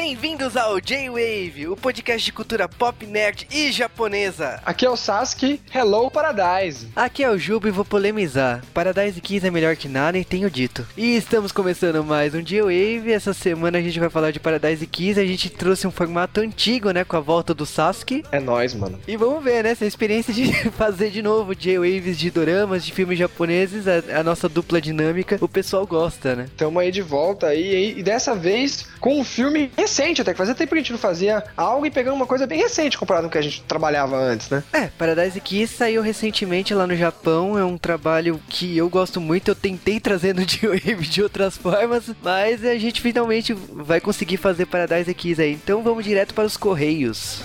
Bem-vindos ao J-Wave, o podcast de cultura pop, nerd e japonesa. Aqui é o Sasuke, Hello Paradise. Aqui é o Jubo e vou polemizar. Paradise Kiss é melhor que nada e tenho dito. E estamos começando mais um J-Wave. Essa semana a gente vai falar de Paradise Kiss. A gente trouxe um formato antigo, né, com a volta do Sasuke. É nóis, mano. E vamos ver, né, essa experiência de fazer de novo J-Waves de doramas, de filmes japoneses, a, a nossa dupla dinâmica, o pessoal gosta, né? Tamo aí de volta aí, e dessa vez com um filme recente, até que fazia tempo que a gente não fazia algo e pegando uma coisa bem recente comparado com o que a gente trabalhava antes, né? É, Paradise Kiss saiu recentemente lá no Japão, é um trabalho que eu gosto muito, eu tentei trazer no J-Wave de outras formas, mas a gente finalmente vai conseguir fazer Paradise Kiss aí. Então vamos direto para os Correios.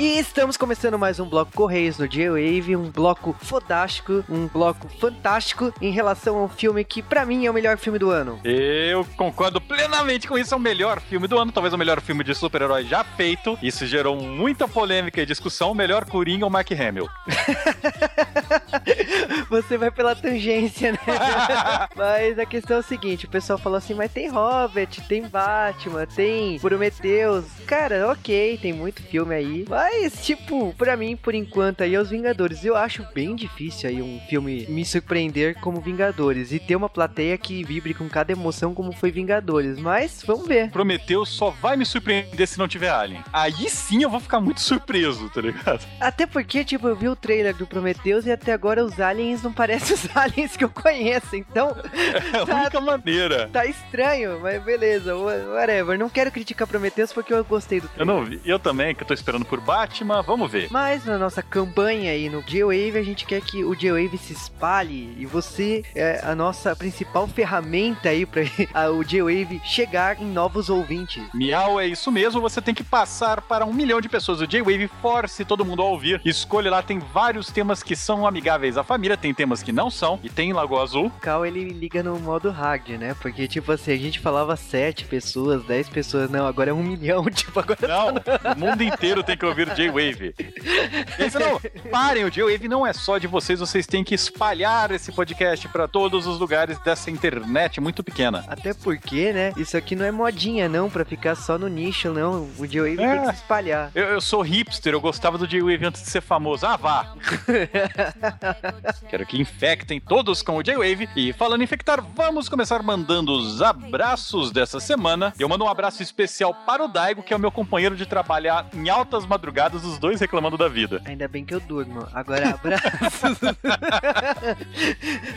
E estamos começando mais um bloco Correios no J-Wave, um bloco fodástico, um bloco fantástico em relação ao filme que pra mim é o melhor filme do ano. Eu concordo plenamente com isso, é o melhor filme do ano, talvez o melhor filme de super-herói já feito. Isso gerou muita polêmica e discussão, o melhor Coringa ou Mark Hamill. Você vai pela tangência, né? mas a questão é o seguinte, o pessoal falou assim, mas tem Hobbit, tem Batman, tem Prometheus. Cara, ok, tem muito filme aí, mas, tipo, pra mim, por enquanto, aí é os Vingadores. Eu acho bem difícil aí um filme me surpreender como Vingadores e ter uma plateia que vibre com cada emoção como foi Vingadores. Mas, vamos ver. Prometeu só vai me surpreender se não tiver Alien. Aí sim eu vou ficar muito surpreso, tá ligado? Até porque, tipo, eu vi o trailer do Prometheus e até agora os aliens não parecem os aliens que eu conheço. Então. É a tá, única maneira. Tá estranho, mas beleza, whatever. Não quero criticar Prometheus porque eu gostei do trailer. Eu não vi. Eu também, que eu tô esperando por Batman, vamos ver. Mas na nossa campanha aí no J-Wave, a gente quer que o J-Wave se espalhe e você é a nossa principal ferramenta aí pra o J-Wave chegar em novos ouvintes. Miau, é isso mesmo, você tem que passar para um milhão de pessoas. O J-Wave force todo mundo a ouvir. Escolha lá, tem vários temas que são amigáveis à família, tem temas que não são, e tem Lagoa Azul. O Cal, ele liga no modo hard, né? Porque, tipo assim, a gente falava sete pessoas, dez pessoas, não, agora é um milhão, tipo, agora... Não, tá... o mundo inteiro tem que ouvir o J-Wave. não, parem, o J-Wave não é só de vocês, vocês têm que espalhar esse podcast para todos os lugares dessa internet muito pequena. Até porque, né, isso aqui não é modinha, não, para ficar só no nicho, não. O J-Wave é. tem que se espalhar. Eu, eu sou hipster, eu gostava do J-Wave antes de ser famoso. Ah, vá! Quero que infectem todos com o J-Wave. E falando em infectar, vamos começar mandando os abraços dessa semana. Eu mando um abraço especial para o Daigo, que é o meu companheiro de trabalhar em altas madrugadas, os dois reclamando da vida. Ainda bem que eu durmo. Agora, abraços.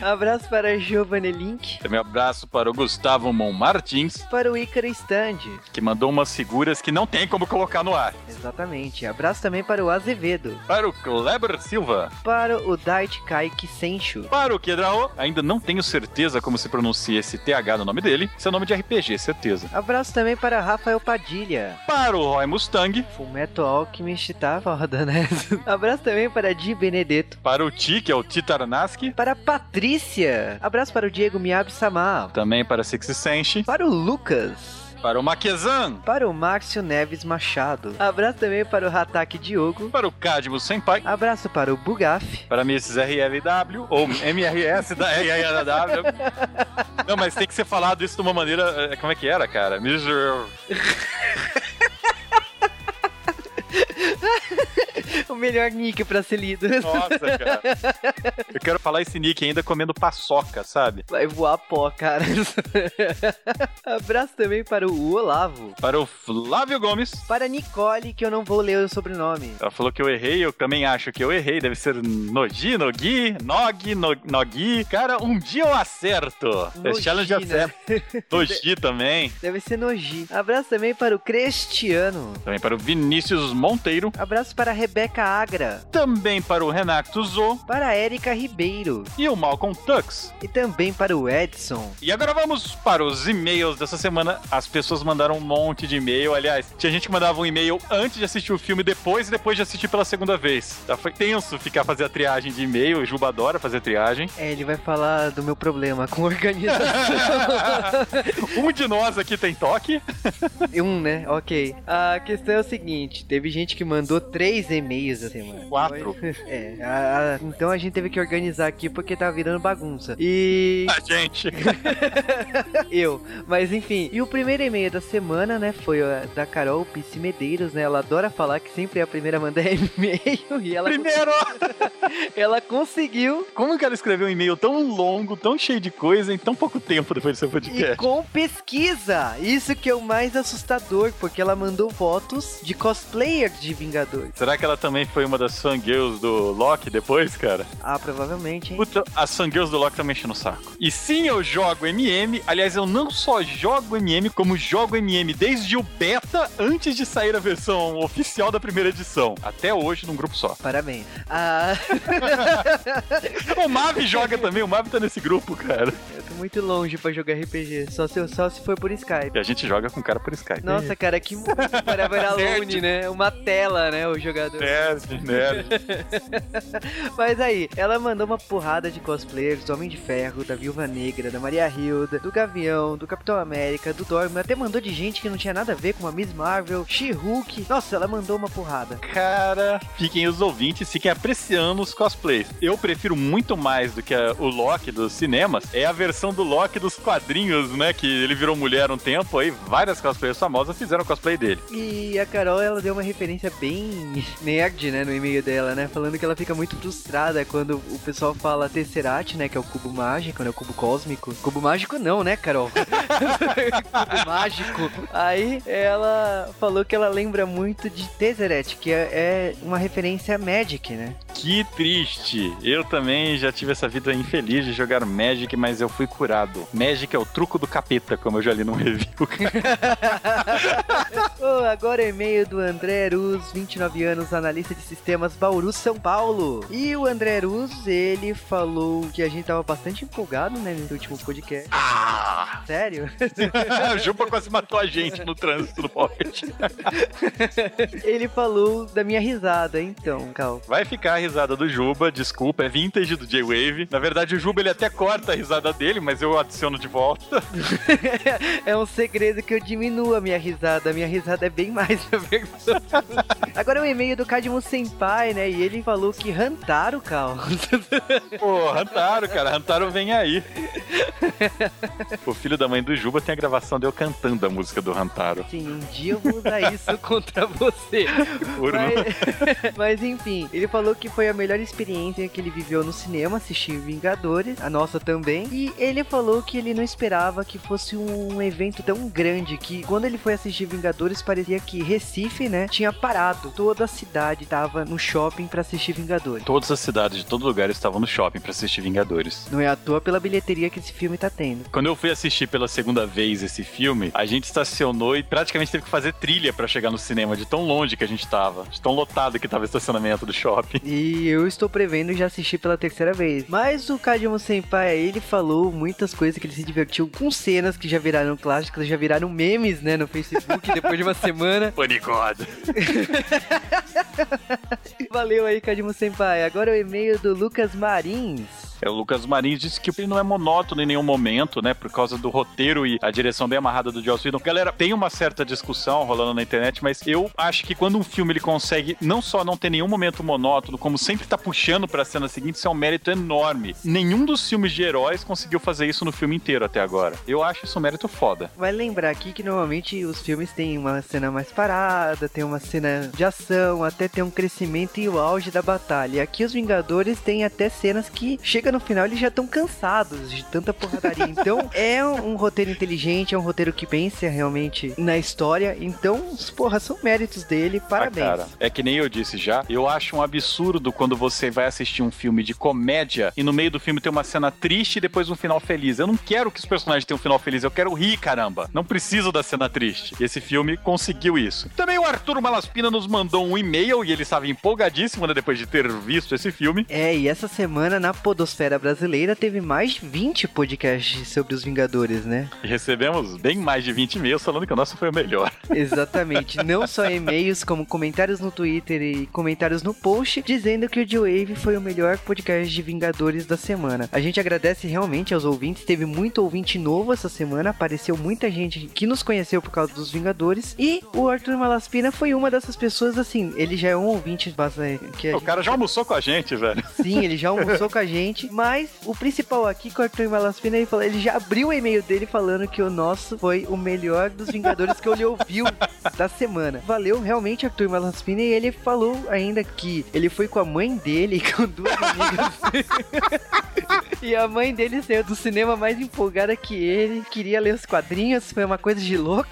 abraço para Giovanni Link. Também abraço para o Gustavo Mon Martins. Para o Ícaro Stand. Que mandou umas figuras que não tem como colocar no ar. Exatamente. Abraço também para o Azevedo. Para o Kleber Silva. Para o Dait Kai Kisenshu. Para o Kedrao. Ainda não tenho certeza como se pronuncia esse TH no nome dele. Seu nome de RPG, certeza. Abraço também para Rafael Padilha. Para o Roy Mustang. Fullmetal Alchemist tá foda, né? Abraço também para Di Benedetto. Para o Ti, que é o Titaranaski. Para a Patrícia. Abraço para o Diego Miyabi Samar. Também para Sexy Senshi. Para o Lucas. Para o Maquezan. Para o Márcio Neves Machado. Abraço também para o Hatake Diogo. Para o Cadmo Senpai. Abraço para o Bugaf. Para Mrs. RLW. Ou MRS da RLW. Não, mas tem que ser falado isso de uma maneira. Como é que era, cara? Mr. o melhor nick pra ser lido. Nossa, cara. Eu quero falar esse nick ainda comendo paçoca, sabe? Vai voar pó, cara. Abraço também para o Olavo. Para o Flávio Gomes. Para a Nicole, que eu não vou ler o sobrenome. Ela falou que eu errei, eu também acho que eu errei. Deve ser Nogi, Nogi, Nog, Nogi. Cara, um dia eu acerto. Nogi, challenge acerto. Né? Nogi também. Deve ser Nogi. Abraço também para o Cristiano. Também para o Vinícius Monteiro. Abraço para a Rebeca Agra. Também para o Renato Zo. Para a Érica Ribeiro. E o Malcolm Tux. E também para o Edson. E agora vamos para os e-mails dessa semana. As pessoas mandaram um monte de e-mail. Aliás, tinha gente que mandava um e-mail antes de assistir o filme, depois e depois de assistir pela segunda vez. Já foi tenso ficar fazer a triagem de e-mail. O Juba adora fazer triagem. É, ele vai falar do meu problema com organização. um de nós aqui tem toque. um, né? Ok. A questão é o seguinte: teve gente que mandou três e-mails dias essa semana. Quatro. É, a- a- então a gente teve que organizar aqui porque tá virando bagunça. E A gente. eu, mas enfim. E o primeiro e-mail da semana, né, foi a da Carol Pice Medeiros, né? Ela adora falar que sempre é a primeira a mandar e-mail e ela, Primeiro, ela conseguiu como que ela escreveu um e-mail tão longo, tão cheio de coisa, em tão pouco tempo depois do seu E podcast? com pesquisa! Isso que é o mais assustador, porque ela mandou fotos de cosplayer de Vingadores. Será que ela também foi uma das fangirls do Loki depois, cara? Ah, provavelmente, hein? Puta, as fangirls do Loki também enchendo o saco. E sim, eu jogo MM. Aliás, eu não só jogo MM, como jogo MM desde o beta, antes de sair a versão oficial da primeira edição. Até hoje, num grupo só. Parabéns. Ah, O Mavi joga também, o Mavi tá nesse grupo, cara. Tô muito longe pra jogar RPG, só se, só se for por Skype. E a gente joga com o cara por Skype. Nossa, cara, que Alone, Nerd. né? Uma tela, né, o jogador. Nerd, nerd. Mas aí, ela mandou uma porrada de cosplayers do Homem de Ferro, da Viúva Negra, da Maria Hilda, do Gavião, do Capitão América, do Dorme, até mandou de gente que não tinha nada a ver com a Miss Marvel, She-Hulk. Nossa, ela mandou uma porrada. Cara, fiquem os ouvintes, fiquem apreciando os cosplays. Eu prefiro muito mais do que a- o Loki dos cinemas, é a versão do Loki dos quadrinhos, né? Que ele virou mulher um tempo, aí várias cosplayers famosas fizeram cosplay dele. E a Carol, ela deu uma referência bem nerd, né, no e-mail dela, né? Falando que ela fica muito frustrada quando o pessoal fala Tesseract, né, que é o cubo mágico, né, o cubo cósmico. Cubo mágico não, né, Carol? cubo mágico. Aí ela falou que ela lembra muito de Tesseract, que é, é uma referência a Magic, né? Que triste. Eu também já tive essa vida infeliz de jogar Magic, mas eu fui curado. Magic é o truco do capeta, como eu já li num review. Oh, agora é e-mail do André Aruz, 29 anos, analista de sistemas Bauru, São Paulo. E o André Aruz, ele falou que a gente tava bastante empolgado, né, no último podcast. ah! Sério? Jupa quase matou a gente no trânsito do Pocket. ele falou da minha risada, então, Cal. Vai ficar a risada do Juba, desculpa, é vintage do J-Wave. Na verdade, o Juba ele até corta a risada dele, mas eu adiciono de volta. é um segredo que eu diminuo a minha risada. A minha risada é bem mais, na verdade. Agora é o e-mail do Kadimo Senpai, né? E ele falou que Hantaro, Cal. Pô, Hantaro, cara, Hantaro vem aí. O filho da mãe do Juba tem a gravação de eu cantando a música do Hantaro. Sim, um dia eu vou usar isso contra você. Mas, mas enfim, ele falou que foi a melhor experiência que ele viveu no cinema, assistir Vingadores, a nossa também. E ele falou que ele não esperava que fosse um evento tão grande que quando ele foi assistir Vingadores parecia que Recife, né, tinha parado. Toda a cidade tava no shopping pra assistir Vingadores. Todas as cidades de todo lugar estavam no shopping pra assistir Vingadores. Não é à toa pela bilheteria que esse filme tá tendo. Quando eu fui assistir pela segunda vez esse filme, a gente estacionou e praticamente teve que fazer trilha pra chegar no cinema, de tão longe que a gente tava, de tão lotado que tava o estacionamento do shopping. E eu estou prevendo já assistir pela terceira vez. Mas o Kadimo Senpai, ele falou muitas coisas que ele se divertiu com cenas que já viraram clássicas, já viraram memes, né, no Facebook depois de uma semana. Panicode. Valeu aí, Kadimo Senpai. Agora o e-mail do Lucas Marins. É, o Lucas Marins disse que ele não é monótono em nenhum momento, né? Por causa do roteiro e a direção bem amarrada do Joss Whedon. Galera, tem uma certa discussão rolando na internet, mas eu acho que quando um filme ele consegue não só não ter nenhum momento monótono, como sempre tá puxando pra cena seguinte, isso é um mérito enorme. Nenhum dos filmes de heróis conseguiu fazer isso no filme inteiro até agora. Eu acho isso um mérito foda. Vai lembrar aqui que normalmente os filmes têm uma cena mais parada, tem uma cena de ação, até tem um crescimento e o auge da batalha. Aqui os Vingadores têm até cenas que chega no final eles já estão cansados de tanta porradaria. Então é um, roteiro inteligente, é um roteiro que pensa realmente na história. Então, porra, são méritos dele. Parabéns. Ah, cara, é que nem eu disse já. Eu acho um absurdo quando você vai assistir um filme de comédia e no meio do filme tem uma cena triste e depois um final feliz. Eu não quero que os personagens tenham um final feliz, eu quero rir, caramba. Não preciso da cena triste. E esse filme conseguiu isso. Também o Arthur Malaspina nos mandou um e-mail e ele estava empolgadíssimo, né, depois de ter visto esse filme. É, e essa semana na Podosfera Podosfera Brasileira teve mais de 20 podcasts sobre os Vingadores, né? Recebemos bem mais de 20 e-mails falando que o nosso foi o melhor. Exatamente. Não só e-mails, como comentários no Twitter e comentários no post, dizendo que o G-Wave foi o melhor podcast de Vingadores da semana. A gente agradece realmente aos ouvintes, teve muito ouvinte novo essa semana, apareceu muita gente que nos conheceu por causa dos Vingadores, e o Arthur Malaspina foi uma dessas pessoas, assim, ele já é um ouvinte bastante... Que o cara já almoçou com a gente, velho. Sim, ele já almoçou com a gente, mas o principal aqui com o Arthur Malaspina, ele, falou, ele já abriu o e-mail dele falando que o nosso foi o melhor dos Vingadores que ele ouviu da semana. Valeu realmente, Arthur Malaspina, e ele falou ainda que ele foi com a mãe dele e com duas amigas. e a mãe dele saiu do cinema mais empolgada que ele, queria ler os quadrinhos, foi uma coisa de louco.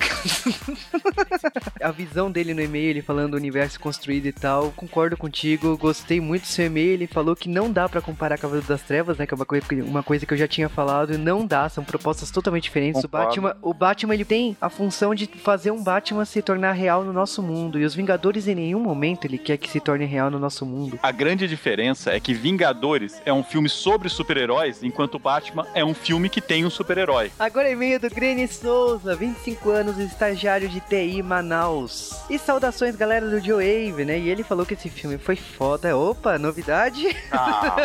a visão dele no e-mail, ele falando do universo construído e tal, concordo contigo, gostei muito do seu e-mail, ele falou que não dá para comparar Cavaleiro das Trevas, né, que é uma coisa, uma coisa que eu já tinha falado, não dá, são propostas totalmente diferentes. O Batman, o Batman, ele tem a função de fazer um Batman se tornar real no nosso mundo, e os Vingadores em nenhum momento ele quer que se torne real no nosso mundo. A grande diferença é que Vingadores é um filme sobre super-heróis, enquanto Batman é um filme que tem um super-herói. Agora e-mail do Grene Souza, 25 anos, estagiário de TI Manaus. E saudações, galera do Joe Wave, né? E ele falou que esse filme foi foda. Opa, novidade? Ah.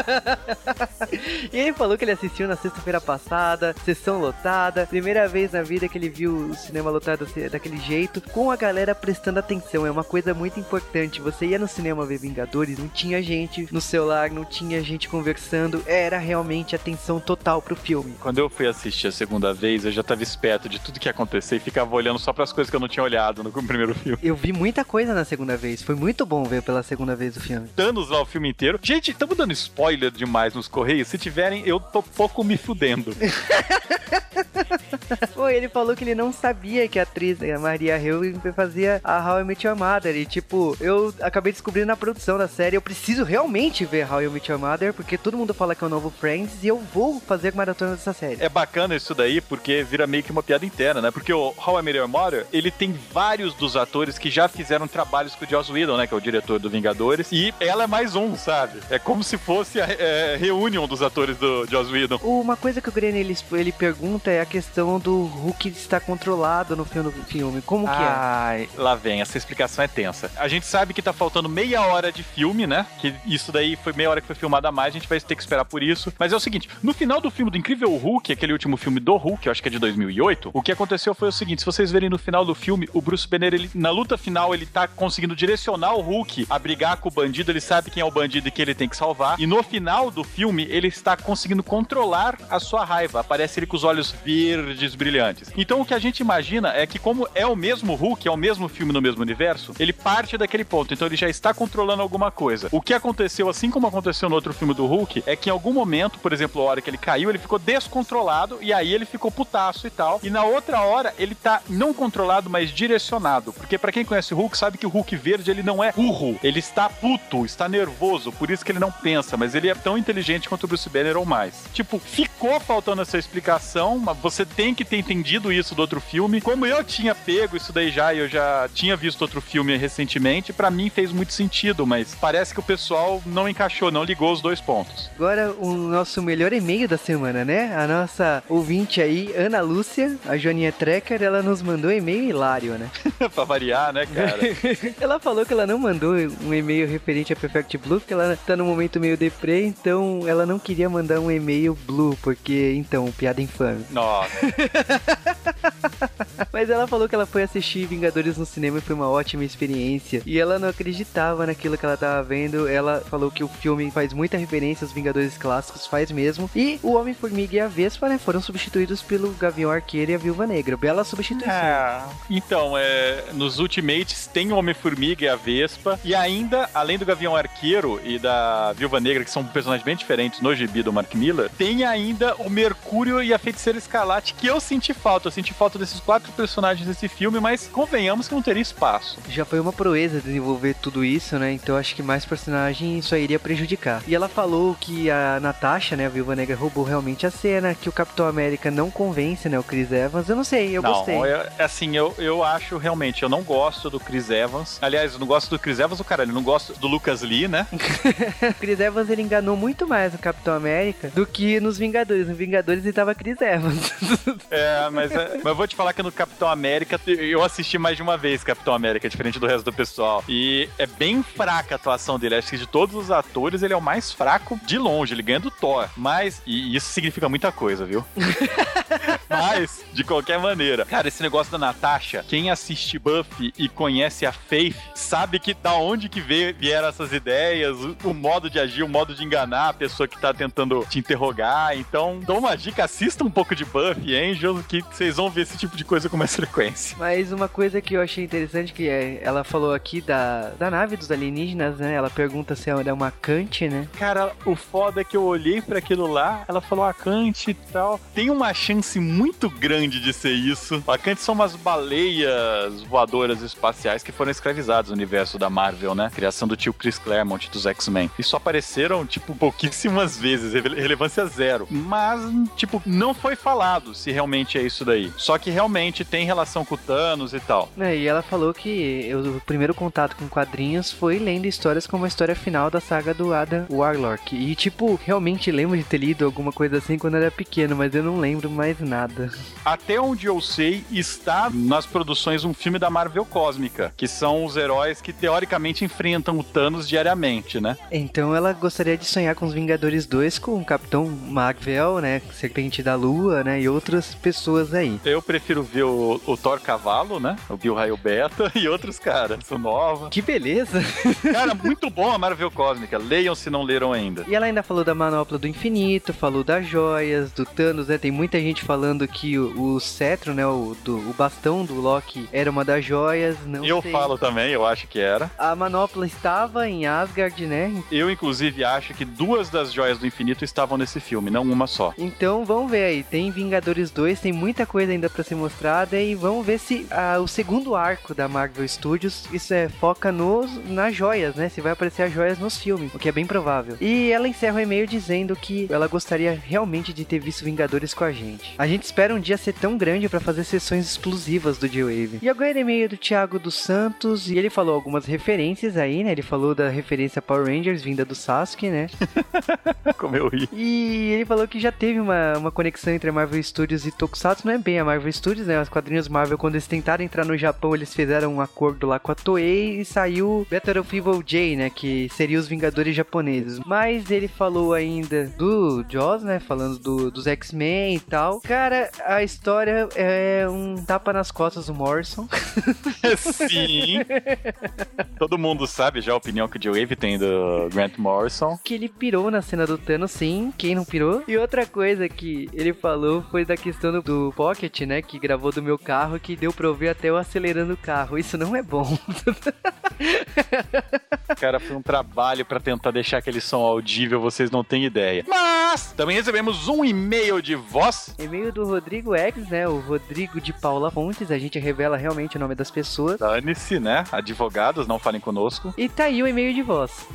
e ele falou que ele assistiu na sexta-feira passada, sessão lotada, primeira vez na vida que ele viu o cinema lotado daquele jeito, com a galera prestando atenção. É uma coisa muito importante. Você ia no cinema ver Vingadores, não tinha gente no celular, não tinha gente conversando, era realmente atenção total pro filme. Quando eu fui assistir a segunda vez, eu já tava esperto de tudo que ia acontecer e ficava olhando só para as coisas que eu não tinha olhado no primeiro filme. Eu vi muita coisa na segunda vez, foi muito bom ver pela segunda vez o filme. Danos lá o filme inteiro. Gente, estamos dando spoiler demais nos Correios. Se tiverem, eu tô pouco me fudendo. Pô, ele falou que ele não sabia que a atriz a Maria Hill fazia a How I Met Your Mother. E, tipo, eu acabei descobrindo na produção da série. Eu preciso realmente ver How I Met Your Mother, porque todo mundo fala que é o novo Friends e eu vou fazer maratona dessa série. É bacana isso daí, porque vira meio que uma piada interna, né? Porque o How I Met Your Mother, ele tem vários dos atores que já fizeram trabalhos com o Joss Whedon, né? Que é o diretor do Vingadores. E ela é mais um, sabe? É como se fosse a é, reunião dos atores do Joss Whedon. Uma coisa que o ele, ele pergunta é a questão do Hulk estar controlado no filme. filme. Como que é? Ai, lá vem, essa explicação é tensa. A gente sabe que tá faltando meia hora de filme, né? Que isso daí foi meia hora que foi filmada a mais, a gente vai ter que esperar por isso. Mas é o seguinte, no final do filme do Incrível Hulk, aquele último filme do Hulk, eu acho que é de 2008, o que aconteceu foi o seguinte, se vocês verem no final do filme, o Bruce Banner, ele, na luta final, ele tá conseguindo direcionar o Hulk a brigar com o bandido, ele sabe quem é o bandido e que ele tem que salvar, e no final do filme, ele está conseguindo controlar a sua raiva, aparece ele com os olhos verdes brilhantes. Então o que a gente imagina é que como é o mesmo Hulk, é o mesmo filme no mesmo universo, ele parte daquele ponto, então ele já está controlando alguma coisa. O que aconteceu, assim como aconteceu no outro filme do Hulk, é que em algum momento, por exemplo, a hora que ele caiu, ele ficou descontrolado e aí ele ficou putaço e tal. E na outra hora, ele tá não controlado, mas direcionado. Porque para quem conhece o Hulk, sabe que o Hulk verde, ele não é burro. Ele está puto, está nervoso, por isso que ele não pensa, mas ele é tão inteligente quanto o Bruce Banner ou mais. Tipo, ficou faltando essa explicação, mas você tem que ter entendido isso do outro filme. Como eu tinha pego isso daí já, e eu já tinha visto outro filme recentemente, para mim fez muito sentido, mas parece que o pessoal não encaixou, não ligou os dois pontos. Agora, o nosso melhor e-mail da semana, né? A nossa ouvinte aí, Ana Lúcia, a Joaninha Trecker, ela nos mandou um e-mail hilário, né? pra variar, né, cara? ela falou que ela não mandou um e-mail referente a Perfect Blue, porque ela tá num momento meio deprê, então ela não queria mandar um e-mail blue, porque, então, piada infame. Nossa. Mas ela falou que ela foi assistir Vingadores no cinema e foi uma ótima experiência. E ela não acreditava naquilo que ela tava vendo. Ela falou que o filme faz muita referência aos Vingadores clássicos, faz mesmo. E o Homem-Formiga e a Vespa, né, foram substituídos pelo Gavião Arqueiro e a Viúva Negra. Bela substituição. É. Então, é, nos Ultimates tem o Homem-Formiga e a Vespa. E ainda, além do Gavião Arqueiro e da Viúva Negra, que são personagens bem diferentes no gibi do Mark Miller, tem ainda o Mercúrio e a Feiticeira Escarlate, que eu eu senti falta, eu senti falta desses quatro personagens desse filme, mas convenhamos que não teria espaço. Já foi uma proeza desenvolver tudo isso, né? Então acho que mais personagem só iria prejudicar. E ela falou que a Natasha, né, a Viúva Negra, roubou realmente a cena, que o Capitão América não convence, né, o Chris Evans. Eu não sei, eu não, gostei. É, assim, eu, eu acho realmente, eu não gosto do Chris Evans. Aliás, eu não gosto do Chris Evans, o cara, eu não gosto do Lucas Lee, né? o Chris Evans, ele enganou muito mais o Capitão América do que nos Vingadores. No Vingadores ele tava Chris Evans. é, mas, é, mas eu vou te falar que no Capitão América, eu assisti mais de uma vez Capitão América, diferente do resto do pessoal. E é bem fraca a atuação dele. Acho que de todos os atores, ele é o mais fraco de longe. Ele ganha do Thor. Mas, e isso significa muita coisa, viu? mas, de qualquer maneira. Cara, esse negócio da Natasha, quem assiste Buffy e conhece a Faith, sabe que da onde que vieram essas ideias, o, o modo de agir, o modo de enganar a pessoa que tá tentando te interrogar. Então, dou uma dica, assista um pouco de Buffy, Angel, que vocês vão ver esse tipo de coisa com mais frequência. Mas uma coisa que eu achei interessante que é, ela falou aqui da, da nave dos alienígenas, né? Ela pergunta se é uma Kant, né? Cara, o foda é que eu olhei para aquilo lá, ela falou a Kant e tal. Tem uma chance muito grande de ser isso. A Kant são umas baleias voadoras espaciais que foram escravizadas no universo da Marvel, né? Criação do tio Chris Claremont dos X-Men. E só apareceram, tipo, pouquíssimas vezes, relevância zero. Mas, tipo, não foi falado se realmente é isso daí. Só que realmente tem relação com o Thanos e tal. É, e ela falou que o primeiro contato com quadrinhos foi lendo histórias como a história final da saga do Adam Warlock. E, tipo, realmente lembro de ter lido alguma coisa assim quando era pequeno, mas eu não lembro mais nada. Até onde eu sei, está nas produções um filme da Marvel Cósmica, que são os heróis que teoricamente enfrentam o Thanos diariamente, né? Então ela gostaria de sonhar com os Vingadores 2 com o Capitão Marvel, né? Serpente da Lua, né? E pessoas aí. Eu prefiro ver o, o Thor Cavalo, né? O Bill Raio Beta e outros caras. São nova. Que beleza! Cara, muito bom a Marvel Cósmica. Leiam se não leram ainda. E ela ainda falou da Manopla do Infinito, falou das joias, do Thanos, né? Tem muita gente falando que o, o cetro, né? O, do, o bastão do Loki era uma das joias. Não eu sei. falo também, eu acho que era. A Manopla estava em Asgard, né? Eu, inclusive, acho que duas das joias do infinito estavam nesse filme, não uma só. Então vamos ver aí. Tem Vingadores 2, tem muita coisa ainda para ser mostrada e vamos ver se ah, o segundo arco da Marvel Studios isso é foca nos nas joias, né? Se vai aparecer as joias nos filmes, o que é bem provável. E ela encerra o e-mail dizendo que ela gostaria realmente de ter visto Vingadores com a gente. A gente espera um dia ser tão grande para fazer sessões exclusivas do J-Wave. E agora e-mail do Thiago dos Santos e ele falou algumas referências aí, né? Ele falou da referência Power Rangers vinda do Sasuke, né? Como eu ri. E ele falou que já teve uma, uma conexão entre a Marvel Studios e Tokusatsu, não é bem a Marvel Studios, né? Os quadrinhos Marvel, quando eles tentaram entrar no Japão, eles fizeram um acordo lá com a Toei e saiu Battle of Evil J, né? Que seria os Vingadores japoneses. Mas ele falou ainda do Jaws, né? Falando do, dos X-Men e tal. Cara, a história é um tapa nas costas do Morrison. Sim. Todo mundo sabe já a opinião que o Joe Wave tem do Grant Morrison. Que ele pirou na cena do Thanos, sim. Quem não pirou? E outra coisa que ele falou foi da questão do, do Pocket, né? Que gravou do meu carro, que deu pra ouvir até eu acelerando o carro. Isso não é bom. Cara, foi um trabalho para tentar deixar aquele som audível, vocês não têm ideia. Mas também recebemos um e-mail de voz. E-mail do Rodrigo X, né? O Rodrigo de Paula Fontes. A gente revela realmente o nome das pessoas. Dane-se, né? Advogados, não falem conosco. E tá aí o e-mail de voz.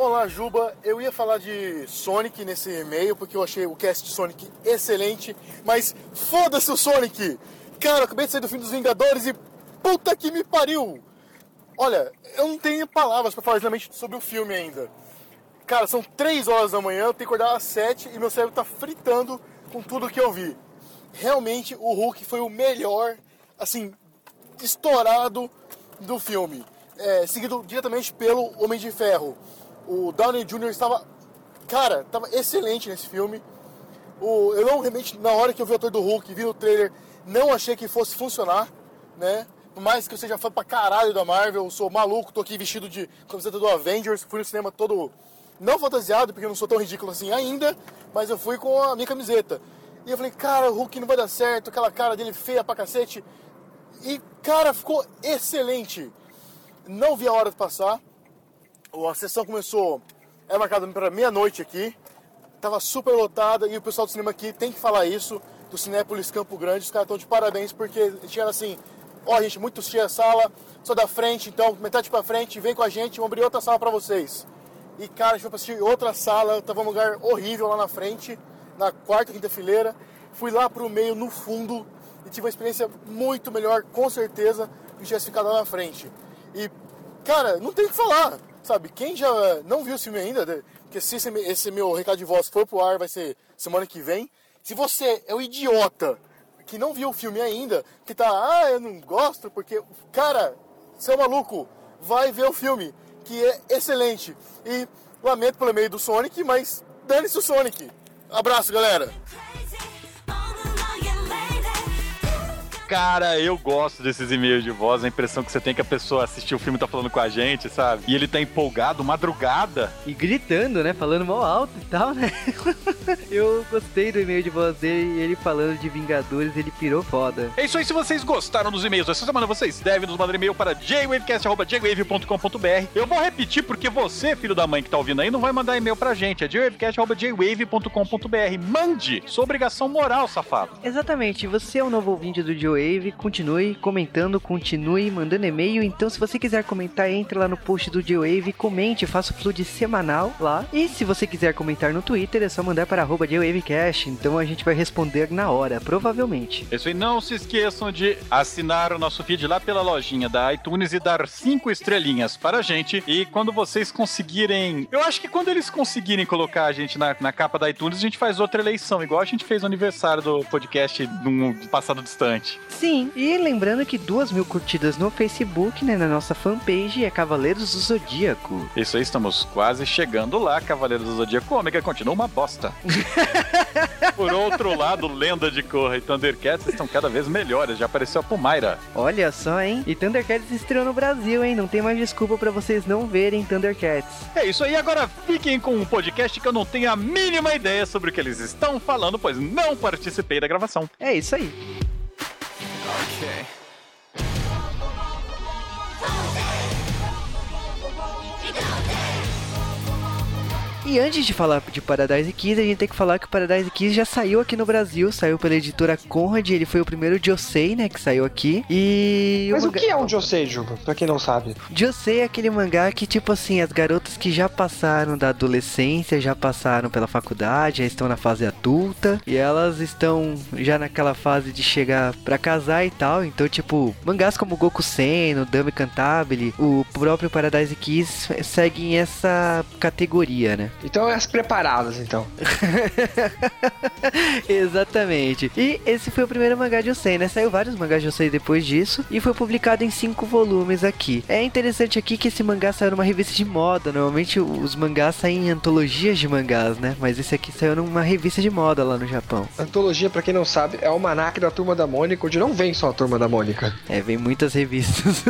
Olá, Juba. Eu ia falar de Sonic nesse e-mail porque eu achei o cast de Sonic excelente, mas foda-se o Sonic! Cara, eu acabei de sair do filme dos Vingadores e puta que me pariu! Olha, eu não tenho palavras para falar exatamente sobre o filme ainda. Cara, são 3 horas da manhã, eu tenho que acordar às 7 e meu cérebro tá fritando com tudo que eu vi. Realmente o Hulk foi o melhor, assim, estourado do filme. É, seguido diretamente pelo Homem de Ferro. O Downey Jr. estava, cara, estava excelente nesse filme. O, eu não realmente, na hora que eu vi o ator do Hulk, vi no trailer, não achei que fosse funcionar, né? Por mais que eu seja fã pra caralho da Marvel, eu sou maluco, tô aqui vestido de camiseta do Avengers, fui no cinema todo não fantasiado, porque eu não sou tão ridículo assim ainda, mas eu fui com a minha camiseta. E eu falei, cara, o Hulk não vai dar certo, aquela cara dele feia pra cacete. E, cara, ficou excelente. Não vi a hora de passar. A sessão começou, é marcada para meia-noite aqui. tava super lotada e o pessoal do cinema aqui tem que falar isso, do Cinépolis Campo Grande, os caras estão de parabéns porque tinha assim, ó gente, muito cheia a sala, só da frente, então metade pra frente, vem com a gente, vamos abrir outra sala pra vocês. E cara, a gente foi pra assistir outra sala, tava um lugar horrível lá na frente, na quarta, quinta fileira. Fui lá pro meio, no fundo, e tive uma experiência muito melhor, com certeza, que tivesse ficado lá na frente. E, cara, não tem o que falar, sabe? Quem já não viu o filme ainda, né? porque se esse, esse meu recado de voz for pro ar, vai ser semana que vem. Se você é o idiota que não viu o filme ainda, que tá, ah, eu não gosto, porque, cara, você é maluco, vai ver o filme, que é excelente. E lamento pelo meio do Sonic, mas dane-se o Sonic. Abraço, galera. Cara, eu gosto desses e-mails de voz, a impressão que você tem que a pessoa assistiu o filme e tá falando com a gente, sabe? E ele tá empolgado, madrugada. E gritando, né? Falando mal alto e tal, né? eu gostei do e-mail de voz dele, ele falando de Vingadores, ele pirou foda. É isso aí, se vocês gostaram dos e-mails dessa semana, vocês devem nos mandar e-mail para jwavecast.jwave.com.br. Eu vou repetir porque você, filho da mãe que tá ouvindo aí, não vai mandar e-mail pra gente. É jwavecast.jwave.com.br. Mande! Sua obrigação moral, safado. Exatamente, você é um novo ouvinte do Joe Wave, continue comentando, continue mandando e-mail. Então, se você quiser comentar, entre lá no post do J-Wave, comente, faça o flood semanal lá. E se você quiser comentar no Twitter, é só mandar para arroba. Então a gente vai responder na hora, provavelmente. Isso aí, não se esqueçam de assinar o nosso feed lá pela lojinha da iTunes e dar cinco estrelinhas para a gente. E quando vocês conseguirem. Eu acho que quando eles conseguirem colocar a gente na, na capa da iTunes, a gente faz outra eleição, igual a gente fez no aniversário do podcast num passado distante. Sim, e lembrando que duas mil curtidas no Facebook, né, na nossa fanpage, é Cavaleiros do Zodíaco. Isso aí, estamos quase chegando lá, Cavaleiros do Zodíaco. Ômega continua uma bosta. Por outro lado, Lenda de Korra e Thundercats estão cada vez melhores. Já apareceu a Pumaira. Olha só, hein? E Thundercats estreou no Brasil, hein? Não tem mais desculpa para vocês não verem Thundercats. É isso aí, agora fiquem com um podcast que eu não tenho a mínima ideia sobre o que eles estão falando, pois não participei da gravação. É isso aí. Okay. E antes de falar de Paradise Kiss, a gente tem que falar que o Paradise Kiss já saiu aqui no Brasil, saiu pela editora Conrad, ele foi o primeiro Josei, né, que saiu aqui. E Mas o manga- que é um Josei, Juba? Pra quem não sabe. Josei é aquele mangá que, tipo assim, as garotas que já passaram da adolescência, já passaram pela faculdade, já estão na fase adulta, e elas estão já naquela fase de chegar pra casar e tal. Então, tipo, mangás como Goku Sen, o Dame Cantabile, o próprio Paradise Kiss seguem essa categoria, né? Então é as preparadas, então. Exatamente. E esse foi o primeiro mangá de Josei, né? Saiu vários mangás de Josei depois disso e foi publicado em cinco volumes aqui. É interessante aqui que esse mangá saiu numa revista de moda. Normalmente os mangás saem em antologias de mangás, né? Mas esse aqui saiu numa revista de moda lá no Japão. Antologia, pra quem não sabe, é o almanac da Turma da Mônica, onde não vem só a Turma da Mônica. É, vem muitas revistas.